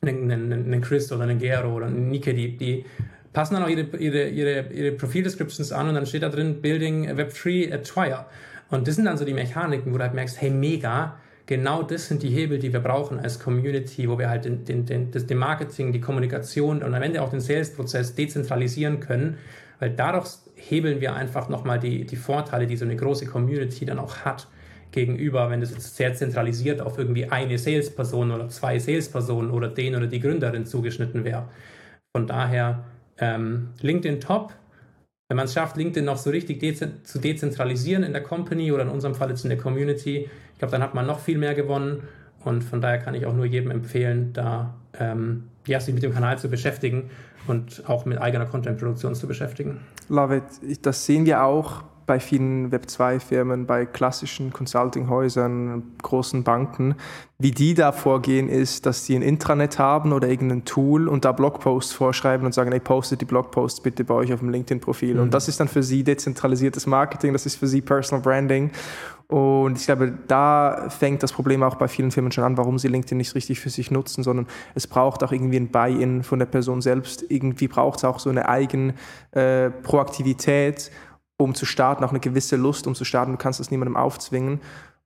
einen, einen Chris oder einen Gero oder einen Nike, die, die passen dann auch ihre, ihre, ihre, ihre Profil-Descriptions an und dann steht da drin Building Web3 at Twire. Und das sind dann so die Mechaniken, wo du halt merkst, hey, mega, genau das sind die Hebel, die wir brauchen als Community, wo wir halt den, den, den, das, den Marketing, die Kommunikation und am Ende auch den Sales-Prozess dezentralisieren können, weil dadurch hebeln wir einfach nochmal die, die Vorteile, die so eine große Community dann auch hat, gegenüber, wenn das jetzt sehr zentralisiert auf irgendwie eine Salesperson oder zwei Salespersonen oder den oder die Gründerin zugeschnitten wäre. Von daher ähm, LinkedIn top. Wenn man es schafft, LinkedIn noch so richtig de zu dezentralisieren in der Company oder in unserem Fall jetzt in der Community, ich glaube, dann hat man noch viel mehr gewonnen. Und von daher kann ich auch nur jedem empfehlen, da ähm, ja, sich mit dem Kanal zu beschäftigen und auch mit eigener Content-Produktion zu beschäftigen.
Love it. Das sehen wir auch bei vielen Web2-Firmen, bei klassischen Consulting-Häusern, großen Banken. Wie die da vorgehen, ist, dass sie ein Intranet haben oder irgendein Tool und da Blogposts vorschreiben und sagen, hey, postet die Blogposts bitte bei euch auf dem LinkedIn-Profil. Mhm. Und das ist dann für sie dezentralisiertes Marketing, das ist für sie Personal Branding. Und ich glaube, da fängt das Problem auch bei vielen Firmen schon an, warum sie LinkedIn nicht richtig für sich nutzen, sondern es braucht auch irgendwie ein Buy-in von der Person selbst. Irgendwie braucht es auch so eine eigene äh, Proaktivität um zu starten, auch eine gewisse Lust, um zu starten. Du kannst das niemandem aufzwingen.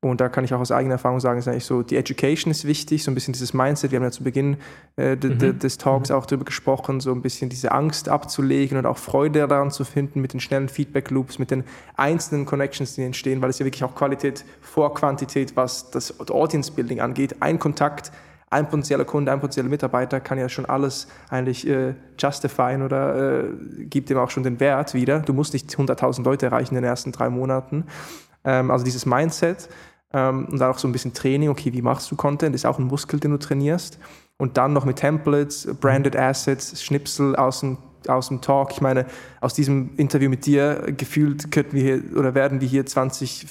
Und da kann ich auch aus eigener Erfahrung sagen, ist eigentlich so, die Education ist wichtig, so ein bisschen dieses Mindset. Wir haben ja zu Beginn äh, mhm. des Talks mhm. auch darüber gesprochen, so ein bisschen diese Angst abzulegen und auch Freude daran zu finden mit den schnellen Feedback-Loops, mit den einzelnen Connections, die entstehen, weil es ja wirklich auch Qualität vor Quantität, was das Audience-Building angeht. Ein Kontakt, ein potenzieller Kunde, ein potenzieller Mitarbeiter kann ja schon alles eigentlich äh, justifieren oder äh, gibt ihm auch schon den Wert wieder. Du musst nicht 100.000 Leute erreichen in den ersten drei Monaten. Ähm, also dieses Mindset ähm, und auch so ein bisschen Training, okay, wie machst du Content, ist auch ein Muskel, den du trainierst. Und dann noch mit Templates, Branded Assets, Schnipsel aus dem aus dem Talk. Ich meine, aus diesem Interview mit dir gefühlt könnten wir hier oder werden wir hier 20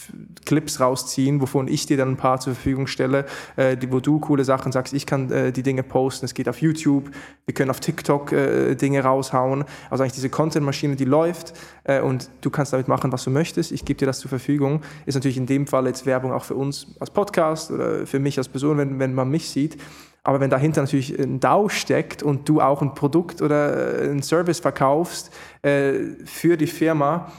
Clips rausziehen, wovon ich dir dann ein paar zur Verfügung stelle, äh, wo du coole Sachen sagst. Ich kann äh, die Dinge posten. Es geht auf YouTube. Wir können auf TikTok äh, Dinge raushauen. Also eigentlich diese Content-Maschine, die läuft äh, und du kannst damit machen, was du möchtest. Ich gebe dir das zur Verfügung. Ist natürlich in dem Fall jetzt Werbung auch für uns als Podcast oder für mich als Person, wenn, wenn man mich sieht. Aber wenn dahinter natürlich ein DAO steckt und du auch ein Produkt oder äh, ein Service verkaufst äh, für die Firma,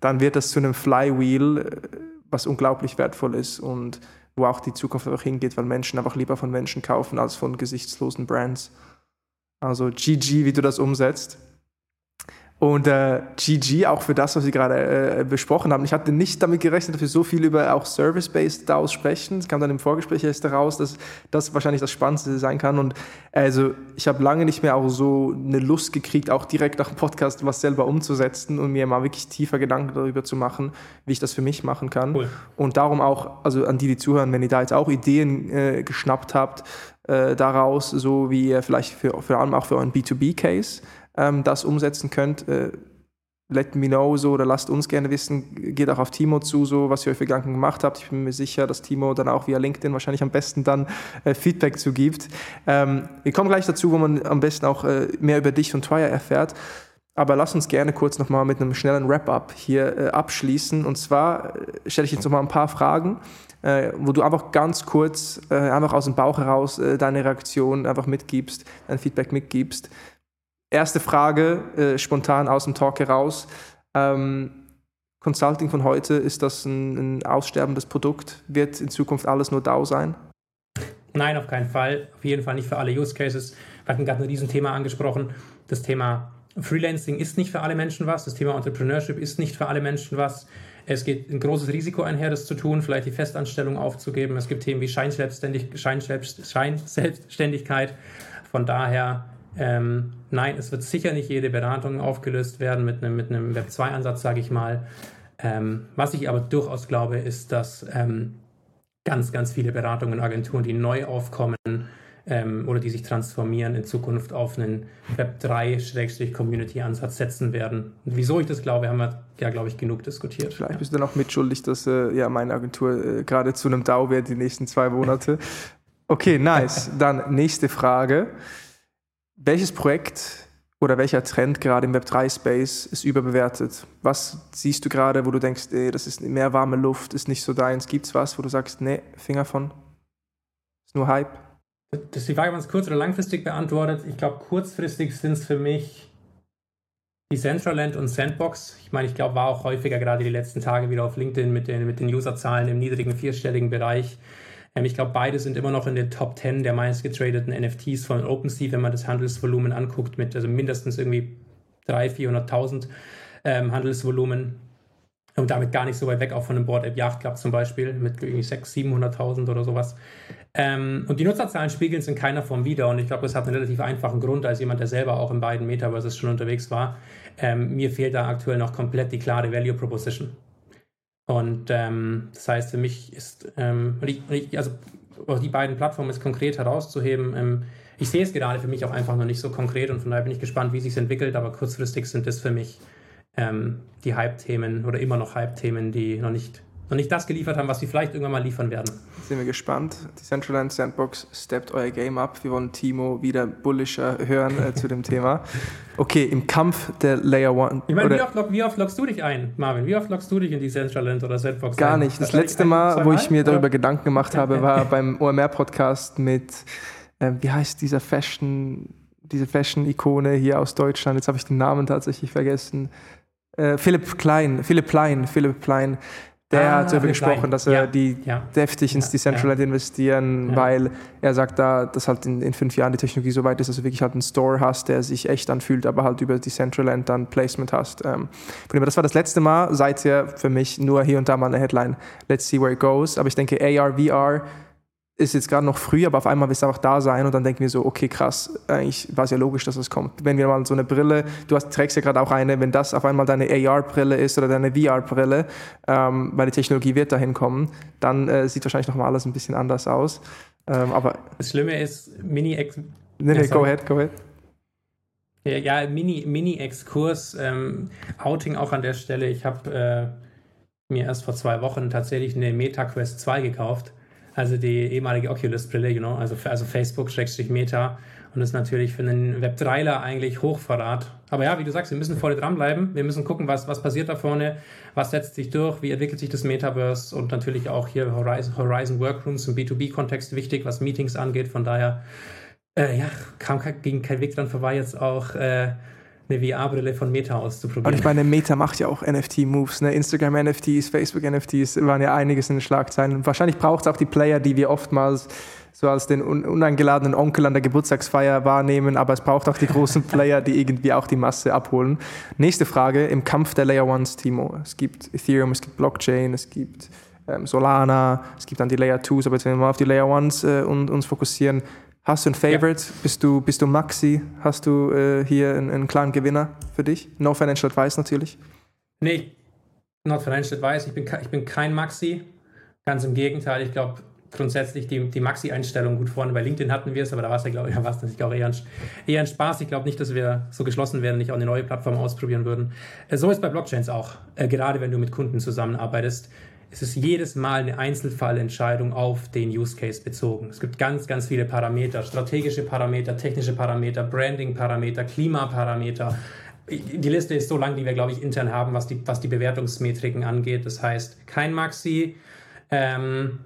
dann wird das zu einem Flywheel, äh, was unglaublich wertvoll ist und wo auch die Zukunft einfach hingeht, weil Menschen einfach lieber von Menschen kaufen als von gesichtslosen Brands. Also GG, wie du das umsetzt. Und äh, GG auch für das, was Sie gerade äh, besprochen haben. Ich hatte nicht damit gerechnet, dass wir so viel über auch Service-Based DAOs sprechen. Es kam dann im Vorgespräch erst heraus, dass das wahrscheinlich das Spannendste sein kann. Und also ich habe lange nicht mehr auch so eine Lust gekriegt, auch direkt nach dem Podcast was selber umzusetzen und mir mal wirklich tiefer Gedanken darüber zu machen, wie ich das für mich machen kann. Cool. Und darum auch, also an die, die zuhören, wenn ihr da jetzt auch Ideen äh, geschnappt habt, äh, daraus, so wie ihr vielleicht für, vor allem auch für euren B2B-Case ähm, das umsetzen könnt, äh, let me know so oder lasst uns gerne wissen, geht auch auf Timo zu, so was ihr euch für Gedanken gemacht habt. Ich bin mir sicher, dass Timo dann auch via LinkedIn wahrscheinlich am besten dann äh, Feedback zu gibt. Ähm, wir kommen gleich dazu, wo man am besten auch äh, mehr über dich und Twire erfährt. Aber lass uns gerne kurz nochmal mit einem schnellen Wrap-up hier äh, abschließen. Und zwar äh, stelle ich jetzt nochmal ein paar Fragen, äh, wo du einfach ganz kurz, äh, einfach aus dem Bauch heraus deine Reaktion einfach mitgibst, dein Feedback mitgibst. Erste Frage, äh, spontan aus dem Talk heraus. Ähm, Consulting von heute, ist das ein, ein, aussterbendes Produkt? Wird in Zukunft alles nur DAO sein?
Nein, auf keinen Fall. Auf jeden Fall nicht für alle Use Cases. Wir hatten gerade ein Riesenthema angesprochen. Das Thema Freelancing ist nicht für alle Menschen was. Das Thema Entrepreneurship ist nicht für alle Menschen was. Es geht ein großes Risiko einher, das zu tun, vielleicht die Festanstellung aufzugeben. Es gibt Themen wie Scheinselbstständig Scheinselbstständigkeit. Von daher ähm, nein, es wird sicher nicht jede Beratung aufgelöst werden mit einem, mit einem Web2-Ansatz, sage ich mal. Ähm, was ich aber durchaus glaube, ist, dass ähm, ganz, ganz viele Beratungen und Agenturen, die neu aufkommen ähm, oder die sich transformieren, in Zukunft auf einen Web3-Community-Ansatz setzen werden. Und wieso ich das glaube, haben wir ja, glaube ich, genug diskutiert.
Vielleicht bist du dann auch mitschuldig, dass äh, ja, meine Agentur äh, gerade zu einem DAO wird die nächsten zwei Monate. Okay, nice. Dann nächste Frage. Welches Projekt oder welcher Trend gerade im Web3-Space ist überbewertet? Was siehst du gerade, wo du denkst, ey, das ist mehr warme Luft, ist nicht so deins? Gibt es was, wo du sagst, nee, Finger von? Ist nur Hype?
Das ist die Frage, wenn es kurz- oder langfristig beantwortet. Ich glaube, kurzfristig sind es für mich die Decentraland und Sandbox. Ich meine, ich glaube, war auch häufiger gerade die letzten Tage wieder auf LinkedIn mit den, mit den Userzahlen im niedrigen vierstelligen Bereich. Ähm, ich glaube, beide sind immer noch in den Top 10 der meistgetradeten NFTs von OpenSea, wenn man das Handelsvolumen anguckt, mit also mindestens irgendwie 300.000, 400.000 ähm, Handelsvolumen. Und damit gar nicht so weit weg, auch von einem Board App Yacht Club zum Beispiel, mit irgendwie 600.000, 700.000 oder sowas. Ähm, und die Nutzerzahlen spiegeln es in keiner Form wieder. Und ich glaube, das hat einen relativ einfachen Grund, als jemand, der selber auch in beiden Metaverses schon unterwegs war. Ähm, mir fehlt da aktuell noch komplett die klare Value Proposition. Und ähm, das heißt, für mich ist, ähm, ich, ich, also die beiden Plattformen ist konkret herauszuheben. Ähm, ich sehe es gerade für mich auch einfach noch nicht so konkret und von daher bin ich gespannt, wie sich entwickelt, aber kurzfristig sind das für mich ähm, die Hype-Themen oder immer noch Hype-Themen, die noch nicht, noch nicht das geliefert haben, was sie vielleicht irgendwann mal liefern werden.
Sind wir gespannt. Die Central Sandbox steppt euer Game up. Wir wollen Timo wieder bullischer hören äh, zu dem Thema. Okay, im Kampf der Layer One.
Ich meine, wie oft, wie oft loggst du dich ein, Marvin? Wie oft loggst du dich in die Central oder Sandbox
Gar nicht. Das, das letzte Mal, wo ich mir darüber oder? Gedanken gemacht habe, war beim OMR-Podcast mit, äh, wie heißt dieser Fashion, diese Fashion-Ikone hier aus Deutschland? Jetzt habe ich den Namen tatsächlich vergessen. Äh, Philipp Klein, Philipp Plein, Philipp Plein, der ah, hat darüber gesprochen, dass er ja, die ja, deftig ins ja, Decentraland investieren, weil er sagt da, dass halt in, in, fünf Jahren die Technologie so weit ist, dass du wirklich halt einen Store hast, der sich echt anfühlt, aber halt über Decentraland dann Placement hast. Ähm, das war das letzte Mal, seither für mich nur hier und da mal eine Headline. Let's see where it goes. Aber ich denke, AR, VR ist jetzt gerade noch früh, aber auf einmal wird es einfach da sein und dann denken wir so, okay, krass, eigentlich war es ja logisch, dass es kommt. Wenn wir mal so eine Brille, du hast, trägst ja gerade auch eine, wenn das auf einmal deine AR-Brille ist oder deine VR-Brille, ähm, weil die Technologie wird dahin kommen, dann äh, sieht wahrscheinlich nochmal alles ein bisschen anders aus. Ähm, aber
das Schlimme ist, Mini-Ex...
Nee, nee, ja, go ahead, go ahead.
Ja, Mini-Exkurs, Mini ähm, Outing auch an der Stelle. Ich habe äh, mir erst vor zwei Wochen tatsächlich eine MetaQuest 2 gekauft also die ehemalige Oculus-Brille, you know, also, also Facebook-Meta. Und das ist natürlich für einen Web3ler eigentlich Hochverrat. Aber ja, wie du sagst, wir müssen vorne dranbleiben. Wir müssen gucken, was, was passiert da vorne, was setzt sich durch, wie entwickelt sich das Metaverse und natürlich auch hier Horizon, Horizon Workrooms im B2B-Kontext wichtig, was Meetings angeht. Von daher, äh, ja, kam, ging kein Weg dran vorbei, jetzt auch äh, eine VR-Brille von Meta auszuprobieren.
Und ich meine, Meta macht ja auch NFT-Moves, ne? Instagram-NFTs, Facebook-NFTs waren ja einiges in den Schlagzeilen. Und wahrscheinlich braucht es auch die Player, die wir oftmals so als den uneingeladenen Onkel an der Geburtstagsfeier wahrnehmen, aber es braucht auch die großen Player, die irgendwie auch die Masse abholen. Nächste Frage, im Kampf der Layer Ones, Timo. Es gibt Ethereum, es gibt Blockchain, es gibt ähm, Solana, es gibt dann die Layer 2s, aber jetzt wenn wir mal auf die Layer Ones äh, und, uns fokussieren, Hast du ein Favorite? Ja. Bist, du, bist du Maxi? Hast du äh, hier einen, einen, klaren Gewinner für dich? No Financial Advice natürlich.
Nee, not Financial Advice. Ich bin, ich bin kein Maxi. Ganz im Gegenteil. Ich glaube grundsätzlich die, die Maxi-Einstellung gut vorne. Bei LinkedIn hatten wir es, aber da war es ja, glaube ich, ja, natürlich auch eher ein, eher ein Spaß. Ich glaube nicht, dass wir so geschlossen wären, nicht auch eine neue Plattform ausprobieren würden. Äh, so ist bei Blockchains auch. Äh, gerade wenn du mit Kunden zusammenarbeitest es ist jedes Mal eine Einzelfallentscheidung auf den Use Case bezogen. Es gibt ganz, ganz viele Parameter, strategische Parameter, technische Parameter, Branding-Parameter, Klimaparameter. Die Liste ist so lang, die wir, glaube ich, intern haben, was die, was die Bewertungsmetriken angeht. Das heißt, kein Maxi. Ähm,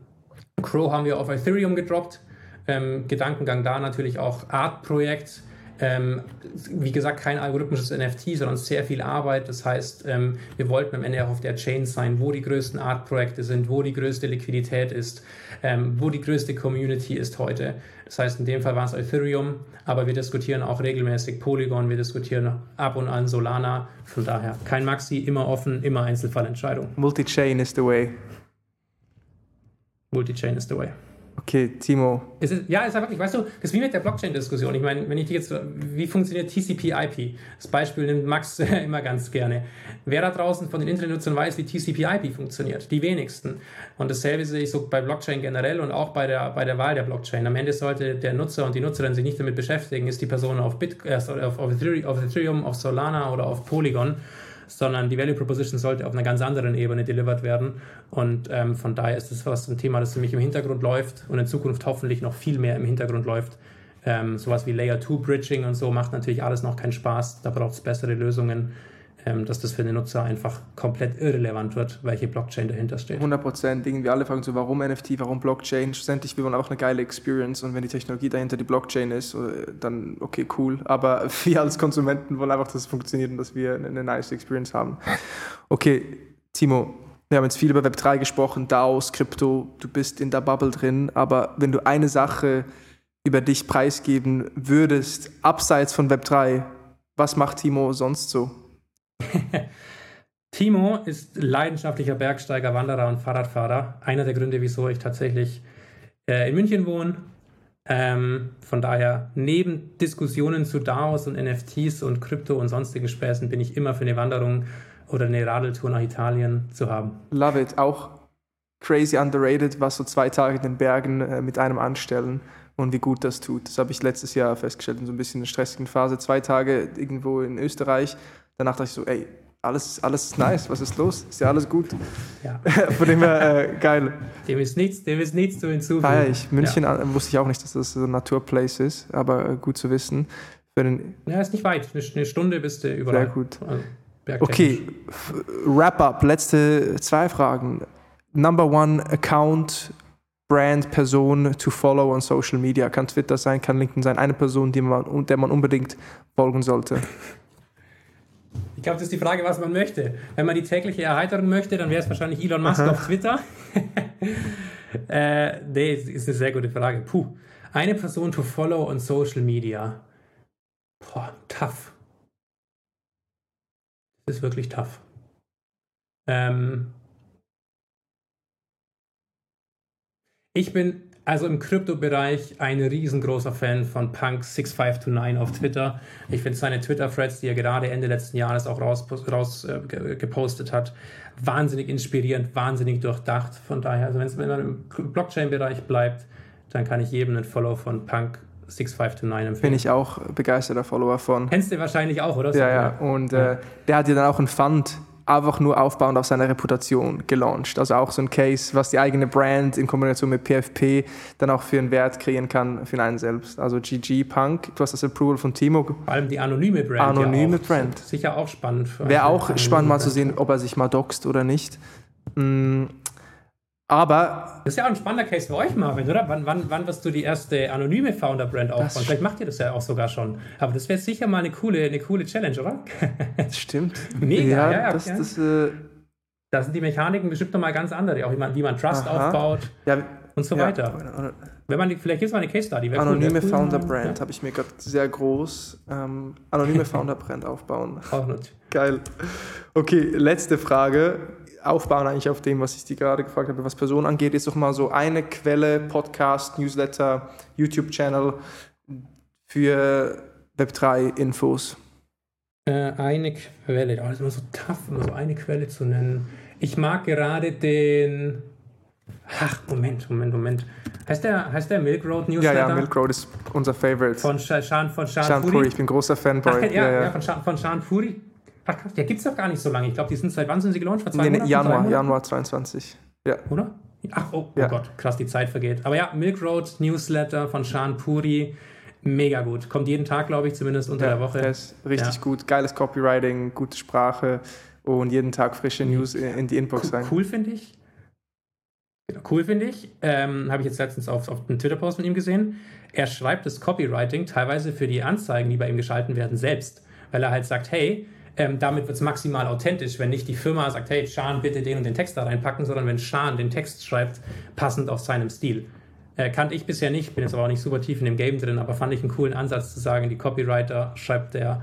Crow haben wir auf Ethereum gedroppt. Ähm, Gedankengang da natürlich auch Art-Projekt ähm, wie gesagt, kein algorithmisches NFT, sondern sehr viel Arbeit. Das heißt, ähm, wir wollten am Ende auch auf der Chain sein, wo die größten Art-Projekte sind, wo die größte Liquidität ist, ähm, wo die größte Community ist heute. Das heißt, in dem Fall war es Ethereum, aber wir diskutieren auch regelmäßig Polygon, wir diskutieren ab und an Solana. Von daher kein Maxi, immer offen, immer Einzelfallentscheidung.
Multi-Chain is the way.
Multi-Chain is the way.
Okay, Timo.
Es ist, ja, ist ja wirklich, weißt du, das ist wie mit der Blockchain-Diskussion. Ich meine, wenn ich jetzt, wie funktioniert TCP-IP? Das Beispiel nimmt Max immer ganz gerne. Wer da draußen von den Internetnutzern weiß, wie TCP-IP funktioniert? Die wenigsten. Und dasselbe sehe ich so bei Blockchain generell und auch bei der, bei der Wahl der Blockchain. Am Ende sollte der Nutzer und die Nutzerin sich nicht damit beschäftigen, ist die Person auf, Bit, äh, auf, auf Ethereum, auf Solana oder auf Polygon sondern die Value Proposition sollte auf einer ganz anderen Ebene delivered werden. Und ähm, von daher ist das fast ein Thema, das für mich im Hintergrund läuft und in Zukunft hoffentlich noch viel mehr im Hintergrund läuft. Ähm, sowas wie Layer 2 Bridging und so macht natürlich alles noch keinen Spaß. Da braucht es bessere Lösungen dass das für den Nutzer einfach komplett irrelevant wird, welche Blockchain dahinter steht.
100 Prozent. Irgendwie alle fragen so, warum NFT, warum Blockchain? Schlussendlich will man auch eine geile Experience und wenn die Technologie dahinter die Blockchain ist, äh, dann okay, cool. Aber wir als Konsumenten wollen einfach, dass es funktioniert und dass wir eine nice Experience haben. Okay, Timo, wir haben jetzt viel über Web3 gesprochen, DAOs, Krypto, du bist in der Bubble drin, aber wenn du eine Sache über dich preisgeben würdest, abseits von Web3, was macht Timo sonst so?
Timo ist leidenschaftlicher Bergsteiger, Wanderer und Fahrradfahrer. Einer der Gründe, wieso ich tatsächlich äh, in München wohne. Ähm, von daher, neben Diskussionen zu DAOs und NFTs und Krypto und sonstigen Späßen bin ich immer für eine Wanderung oder eine Radeltour nach Italien zu haben.
Love it. Auch crazy underrated, was so zwei Tage in den Bergen äh, mit einem anstellen und wie gut das tut. Das habe ich letztes Jahr festgestellt in so ein bisschen einer stressigen Phase. Zwei Tage irgendwo in Österreich Danach dachte ich so, ey, alles, alles nice, was ist los? Ist ja alles gut.
Ja.
Von dem her, äh, geil.
Dem ist nichts, dem ist nichts zu hinzufügen.
Feier ich. München äh, wusste ich auch nicht, dass das so ein Naturplace ist, aber äh, gut zu wissen. Für den,
Ja, ist nicht weit. Eine, Stunde bist du überall.
Sehr gut.
Also,
okay, f- wrap up. Letzte zwei Fragen. Number one Account, Brand, Person to follow on Social Media. Kann Twitter sein, kann LinkedIn sein. Eine Person, die man, der man unbedingt folgen sollte.
Ich glaube, das ist die Frage, was man möchte. Wenn man die tägliche Erheiterung möchte, dann wäre es wahrscheinlich Elon Musk auf Twitter. äh, nee, ist eine sehr gute Frage. Puh. Eine Person to follow on Social Media. Boah, tough. Das ist wirklich tough. Ähm ich bin also im Kryptobereich ein riesengroßer Fan von Punk6529 auf Twitter. Ich finde seine Twitter-Threads, die er gerade Ende letzten Jahres auch raus, raus äh, hat, wahnsinnig inspirierend, wahnsinnig durchdacht. Von daher, also wenn man im Blockchain-Bereich bleibt, dann kann ich jedem einen Follow von Punk6529 empfehlen.
Bin ich auch begeisterter Follower von.
Kennst du wahrscheinlich auch, oder?
Ja, ja. Und äh, der hat ja dann auch ein Fund einfach nur aufbauend auf seiner Reputation gelauncht. Also auch so ein Case, was die eigene Brand in Kombination mit PFP dann auch für einen Wert kreieren kann für einen selbst. Also GG Punk, du hast das Approval von Timo.
Vor allem die anonyme Brand.
Anonyme
ja auch.
Brand.
Sicher auch spannend. für
Wäre auch spannend mal zu
Brand.
sehen, ob er sich mal doxt oder nicht. Aber
Das ist ja auch ein spannender Case für euch, Marvin, oder? Wann, wann, wann wirst du die erste anonyme Founder-Brand aufbauen? Vielleicht macht ihr das ja auch sogar schon. Aber das wäre sicher mal eine coole, eine coole Challenge, oder?
stimmt.
Mega, ja, ja,
das,
ja.
das, äh,
Da sind die Mechaniken bestimmt nochmal ganz andere, auch wie man, wie man Trust
Aha.
aufbaut
ja,
und so
ja,
weiter. Wenn man vielleicht gibt es mal eine Case Study. wär
Anonyme
cool,
Founder Brand habe ich mir gerade sehr groß. Ähm, anonyme Founder Brand aufbauen.
Ja, auch nicht.
Geil. Okay, letzte Frage. Aufbauen eigentlich auf dem, was ich dir gerade gefragt habe, was Personen angeht. Jetzt doch mal so eine Quelle, Podcast, Newsletter, YouTube-Channel für Web3-Infos.
Äh, eine Quelle, oh, das ist immer so tough, immer so eine Quelle zu nennen. Ich mag gerade den. Ach, Moment, Moment, Moment. Heißt der, heißt der Milk Road
Ja,
Newsletter?
ja, Milk Road ist unser Favorite.
Von Shan, von Shan,
Sean
Puri.
Puri, ich bin großer Fanboy.
Ach, ja,
ja,
ja,
ja.
von, Shan, von Shan Puri. Ach krass, der gibt es doch gar nicht so lange. Ich glaube, die sind seit wann sind sie gelauncht? Vor zwei
Nee,
Monaten?
Januar? Januar 22. Ja.
Oder? Ach, oh, oh
Ja.
Gott, krass, die Zeit vergeht. Aber ja, Milk Road Newsletter von Shan Puri. Mega gut. Kommt jeden Tag, glaube ich, zumindest unter
ja,
der Woche.
Der ist richtig
Ja.
gut. Geiles Copywriting, gute Sprache und jeden Tag frische News in die Inbox
cool,
rein.
cool finde ich. Genau, Cool finde ich. Ähm, Habe ich jetzt letztens auf, auf einem Twitter-Post von ihm gesehen. Er schreibt das Copywriting teilweise für die Anzeigen, die bei ihm geschalten werden, selbst. Weil er halt sagt, hey, ähm, damit wird es maximal authentisch, wenn nicht die Firma sagt, hey, Schan, bitte den und den Text da reinpacken, sondern wenn Schan den Text schreibt, passend auf seinem Stil. Äh, kannte ich bisher nicht, bin jetzt aber auch nicht super tief in dem Game drin, aber fand ich einen coolen Ansatz zu sagen, die Copywriter schreibt der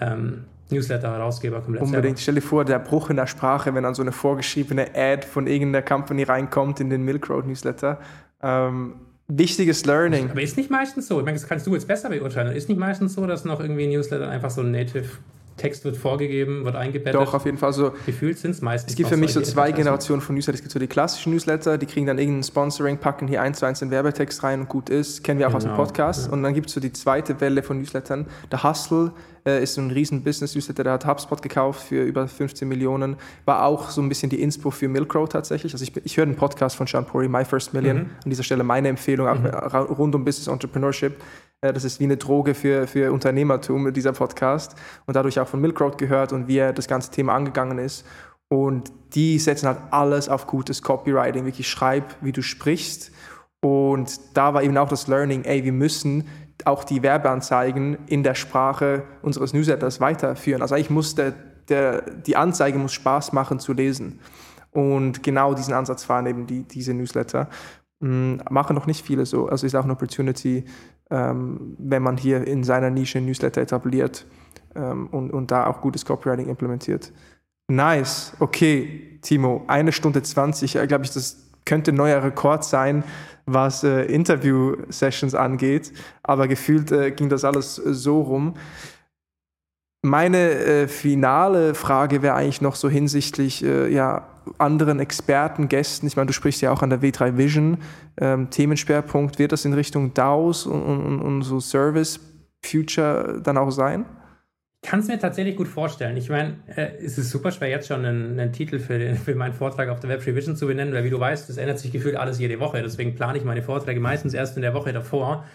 ähm, Newsletter-Herausgeber komplett
Unbedingt. Stell dir vor, der Bruch in der Sprache, wenn dann so eine vorgeschriebene Ad von irgendeiner Company reinkommt in den Milk Road Newsletter. Ähm, wichtiges Learning.
Aber ist nicht meistens so, ich meine, das kannst du jetzt besser beurteilen, ist nicht meistens so, dass noch irgendwie Newsletter einfach so ein Native Text wird vorgegeben, wird eingebettet.
Doch, auf jeden Fall. So,
Gefühlt sind es meistens.
es gibt für mich so zwei. Generationen von Newsletter. Es gibt so die klassischen Newsletter, die kriegen dann irgendein Sponsoring, packen hier eins zu eins den Werbetext rein und gut ist. Kennen wir auch aus dem
Genau,
Podcast.
ja.
Und dann gibt es so die zweite Welle von Newslettern. Der Hustle äh, ist so ein riesen Business-Newsletter, der hat HubSpot gekauft für über 15 Millionen. War auch so ein bisschen die Inspo für Milk Road tatsächlich. Also ich, ich höre den Podcast von Sean Puri, My First Million.
Mhm.
An dieser Stelle meine Empfehlung, ra- rund um Business Entrepreneurship. Äh, Das ist wie eine Droge für, für Unternehmertum, dieser Podcast. Und dadurch auch von Milk Road gehört und wie er das ganze Thema angegangen ist. Und die setzen halt alles auf gutes Copywriting. Wirklich schreib, wie du sprichst. Und da war eben auch das Learning, ey, wir müssen auch die Werbeanzeigen in der Sprache unseres Newsletters weiterführen. Also eigentlich muss der, der, die Anzeige muss Spaß machen zu lesen. Und genau diesen Ansatz fahren eben die, diese Newsletter. Mm, Machen noch nicht viele so. Also ist auch eine Opportunity, wenn man hier in seiner Nische Newsletter etabliert ähm, und, und da auch gutes Copywriting implementiert. Nice. Okay, Timo, eine Stunde 20, glaube ich, das könnte ein neuer Rekord sein, was äh, Interview-Sessions angeht. Aber gefühlt äh, ging das alles äh, so rum. Meine äh, finale Frage wäre eigentlich noch so hinsichtlich äh, ja, anderen Experten, Gästen. Ich meine, du sprichst ja auch an der W3 Vision. Ähm, Themenschwerpunkt, wird das in Richtung DAOs und, und, und so Service Future dann auch sein?
Kann es mir tatsächlich gut vorstellen. Ich meine, äh, es ist super schwer, jetzt schon einen, einen Titel für, den, für meinen Vortrag auf der Web Vision zu benennen, weil wie du weißt, das ändert sich gefühlt alles jede Woche. Deswegen plane ich meine Vorträge meistens erst in der Woche davor.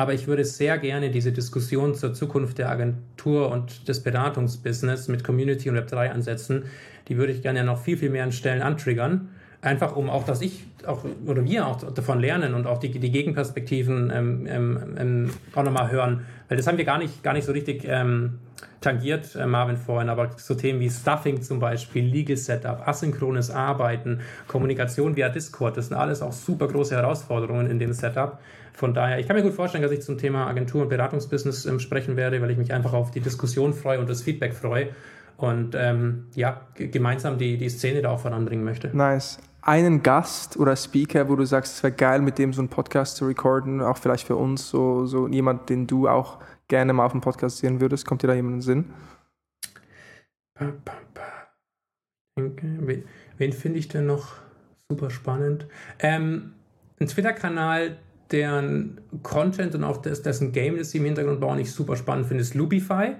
Aber ich würde sehr gerne diese Diskussion zur Zukunft der Agentur und des Beratungsbusiness mit Community und Web3 ansetzen. Die würde ich gerne noch viel, viel mehr an Stellen antriggern. Einfach um auch, dass ich auch, oder wir auch davon lernen und auch die, die Gegenperspektiven ähm, ähm, ähm auch nochmal hören. Weil das haben wir gar nicht, gar nicht so richtig ähm, tangiert, äh, Marvin vorhin, aber so Themen wie Stuffing zum Beispiel, Legal Setup, asynchrones Arbeiten, Kommunikation via Discord, das sind alles auch super große Herausforderungen in dem Setup. Von daher, ich kann mir gut vorstellen, dass ich zum Thema Agentur- und Beratungsbusiness ähm, sprechen werde, weil ich mich einfach auf die Diskussion freue und das Feedback freue und ähm, ja, gemeinsam die, die Szene da auch voranbringen möchte.
Nice. Einen Gast oder Speaker, wo du sagst, es wäre geil, mit dem so einen Podcast zu recorden, auch vielleicht für uns, so, so jemand, den du auch gerne mal auf dem Podcast sehen würdest? Kommt dir da jemand in den Sinn?
Wen, wen finde ich denn noch super spannend? Ähm, ein Twitter-Kanal, deren Content und auch das, dessen Game, das sie im Hintergrund bauen, ich super spannend finde, ist Lubify.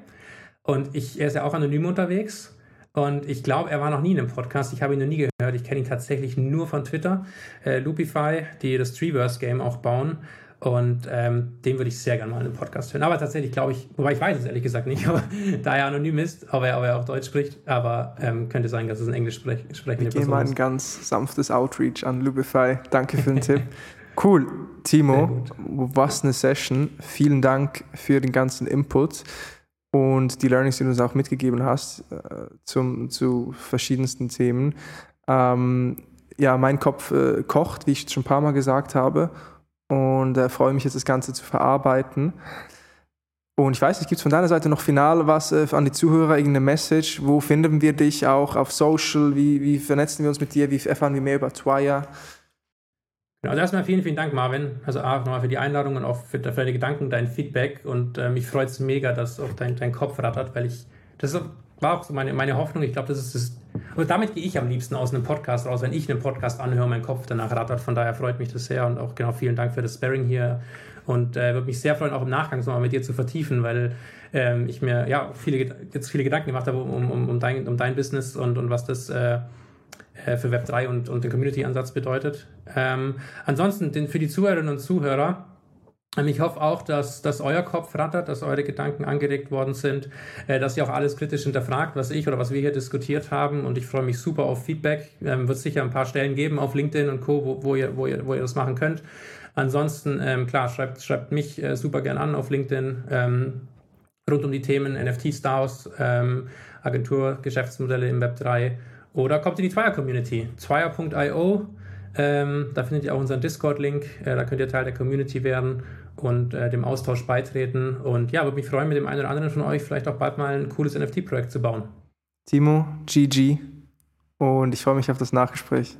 Und ich, er ist ja auch anonym unterwegs. Und ich glaube, er war noch nie in einem Podcast. Ich habe ihn noch nie gehört. Ich kenne ihn tatsächlich nur von Twitter. Äh, Lupify, die das Treeverse-Game auch bauen. Und ähm, den würde ich sehr gerne mal in einem Podcast hören. Aber tatsächlich glaube ich, wobei ich weiß es ehrlich gesagt nicht, aber da er anonym ist, aber er, aber er auch Deutsch spricht, aber ähm, könnte sein, dass es ein Englisch sprech, sprechende
Person ist. mal ein ganz sanftes Outreach an Lubify. Danke für den Tipp. Cool, Timo, was eine Session. Vielen Dank für den ganzen Input und die Learnings, die du uns auch mitgegeben hast äh, zum, zu verschiedensten Themen. Ähm, ja, mein Kopf äh, kocht, wie ich schon ein paar Mal gesagt habe und äh, freue mich jetzt, das Ganze zu verarbeiten. Und ich weiß nicht, gibt es von deiner Seite noch final was äh, an die Zuhörer, irgendeine Message? Wo finden wir dich auch auf Social? Wie, wie vernetzen wir uns mit dir? Wie erfahren wir mehr über Twire?
Genau, also erstmal vielen, vielen Dank, Marvin. Also A, nochmal für die Einladung und auch für, für deine Gedanken, dein Feedback. Und äh, mich freut es mega, dass auch dein, dein Kopf rattert, weil ich, das war auch so meine, meine Hoffnung. Ich glaube, das ist das. Und damit gehe ich am liebsten aus einem Podcast raus, wenn ich einen Podcast anhöre, mein Kopf danach rattert. Von daher freut mich das sehr und auch genau vielen Dank für das Sparring hier. Und äh, würde mich sehr freuen, auch im Nachgang nochmal mit dir zu vertiefen, weil ähm, ich mir ja viele, jetzt viele Gedanken gemacht habe um, um, um, dein, um dein Business und, und was das äh, äh für Web3 und, und den Community-Ansatz bedeutet. Ähm, ansonsten den, für die Zuhörerinnen und Zuhörer, ähm, ich hoffe auch, dass, dass euer Kopf rattert, dass eure Gedanken angeregt worden sind, äh, dass ihr auch alles kritisch hinterfragt, was ich oder was wir hier diskutiert haben. Und ich freue mich super auf Feedback. Ähm, wird sicher ein paar Stellen geben auf LinkedIn und Co., wo, wo, ihr, wo, ihr, wo ihr das machen könnt. Ansonsten, ähm, klar, schreibt, schreibt mich äh, super gern an auf LinkedIn ähm, rund um die Themen NFT-Stars, ähm, Agentur, Geschäftsmodelle im Web 3 oder kommt in die Zweier-Community. Zweier.io ähm, da findet ihr auch unseren Discord-Link. Äh, da könnt ihr Teil der Community werden und äh, dem Austausch beitreten. Und ja, würde mich freuen, mit dem einen oder anderen von euch vielleicht auch bald mal ein cooles NFT-Projekt zu bauen.
Timo, GG. Und ich freue mich auf das Nachgespräch.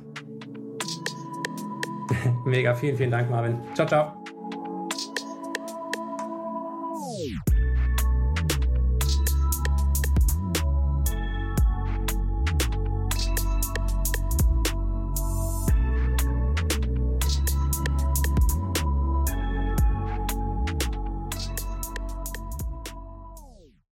Mega, vielen, vielen Dank, Marvin. Ciao, ciao.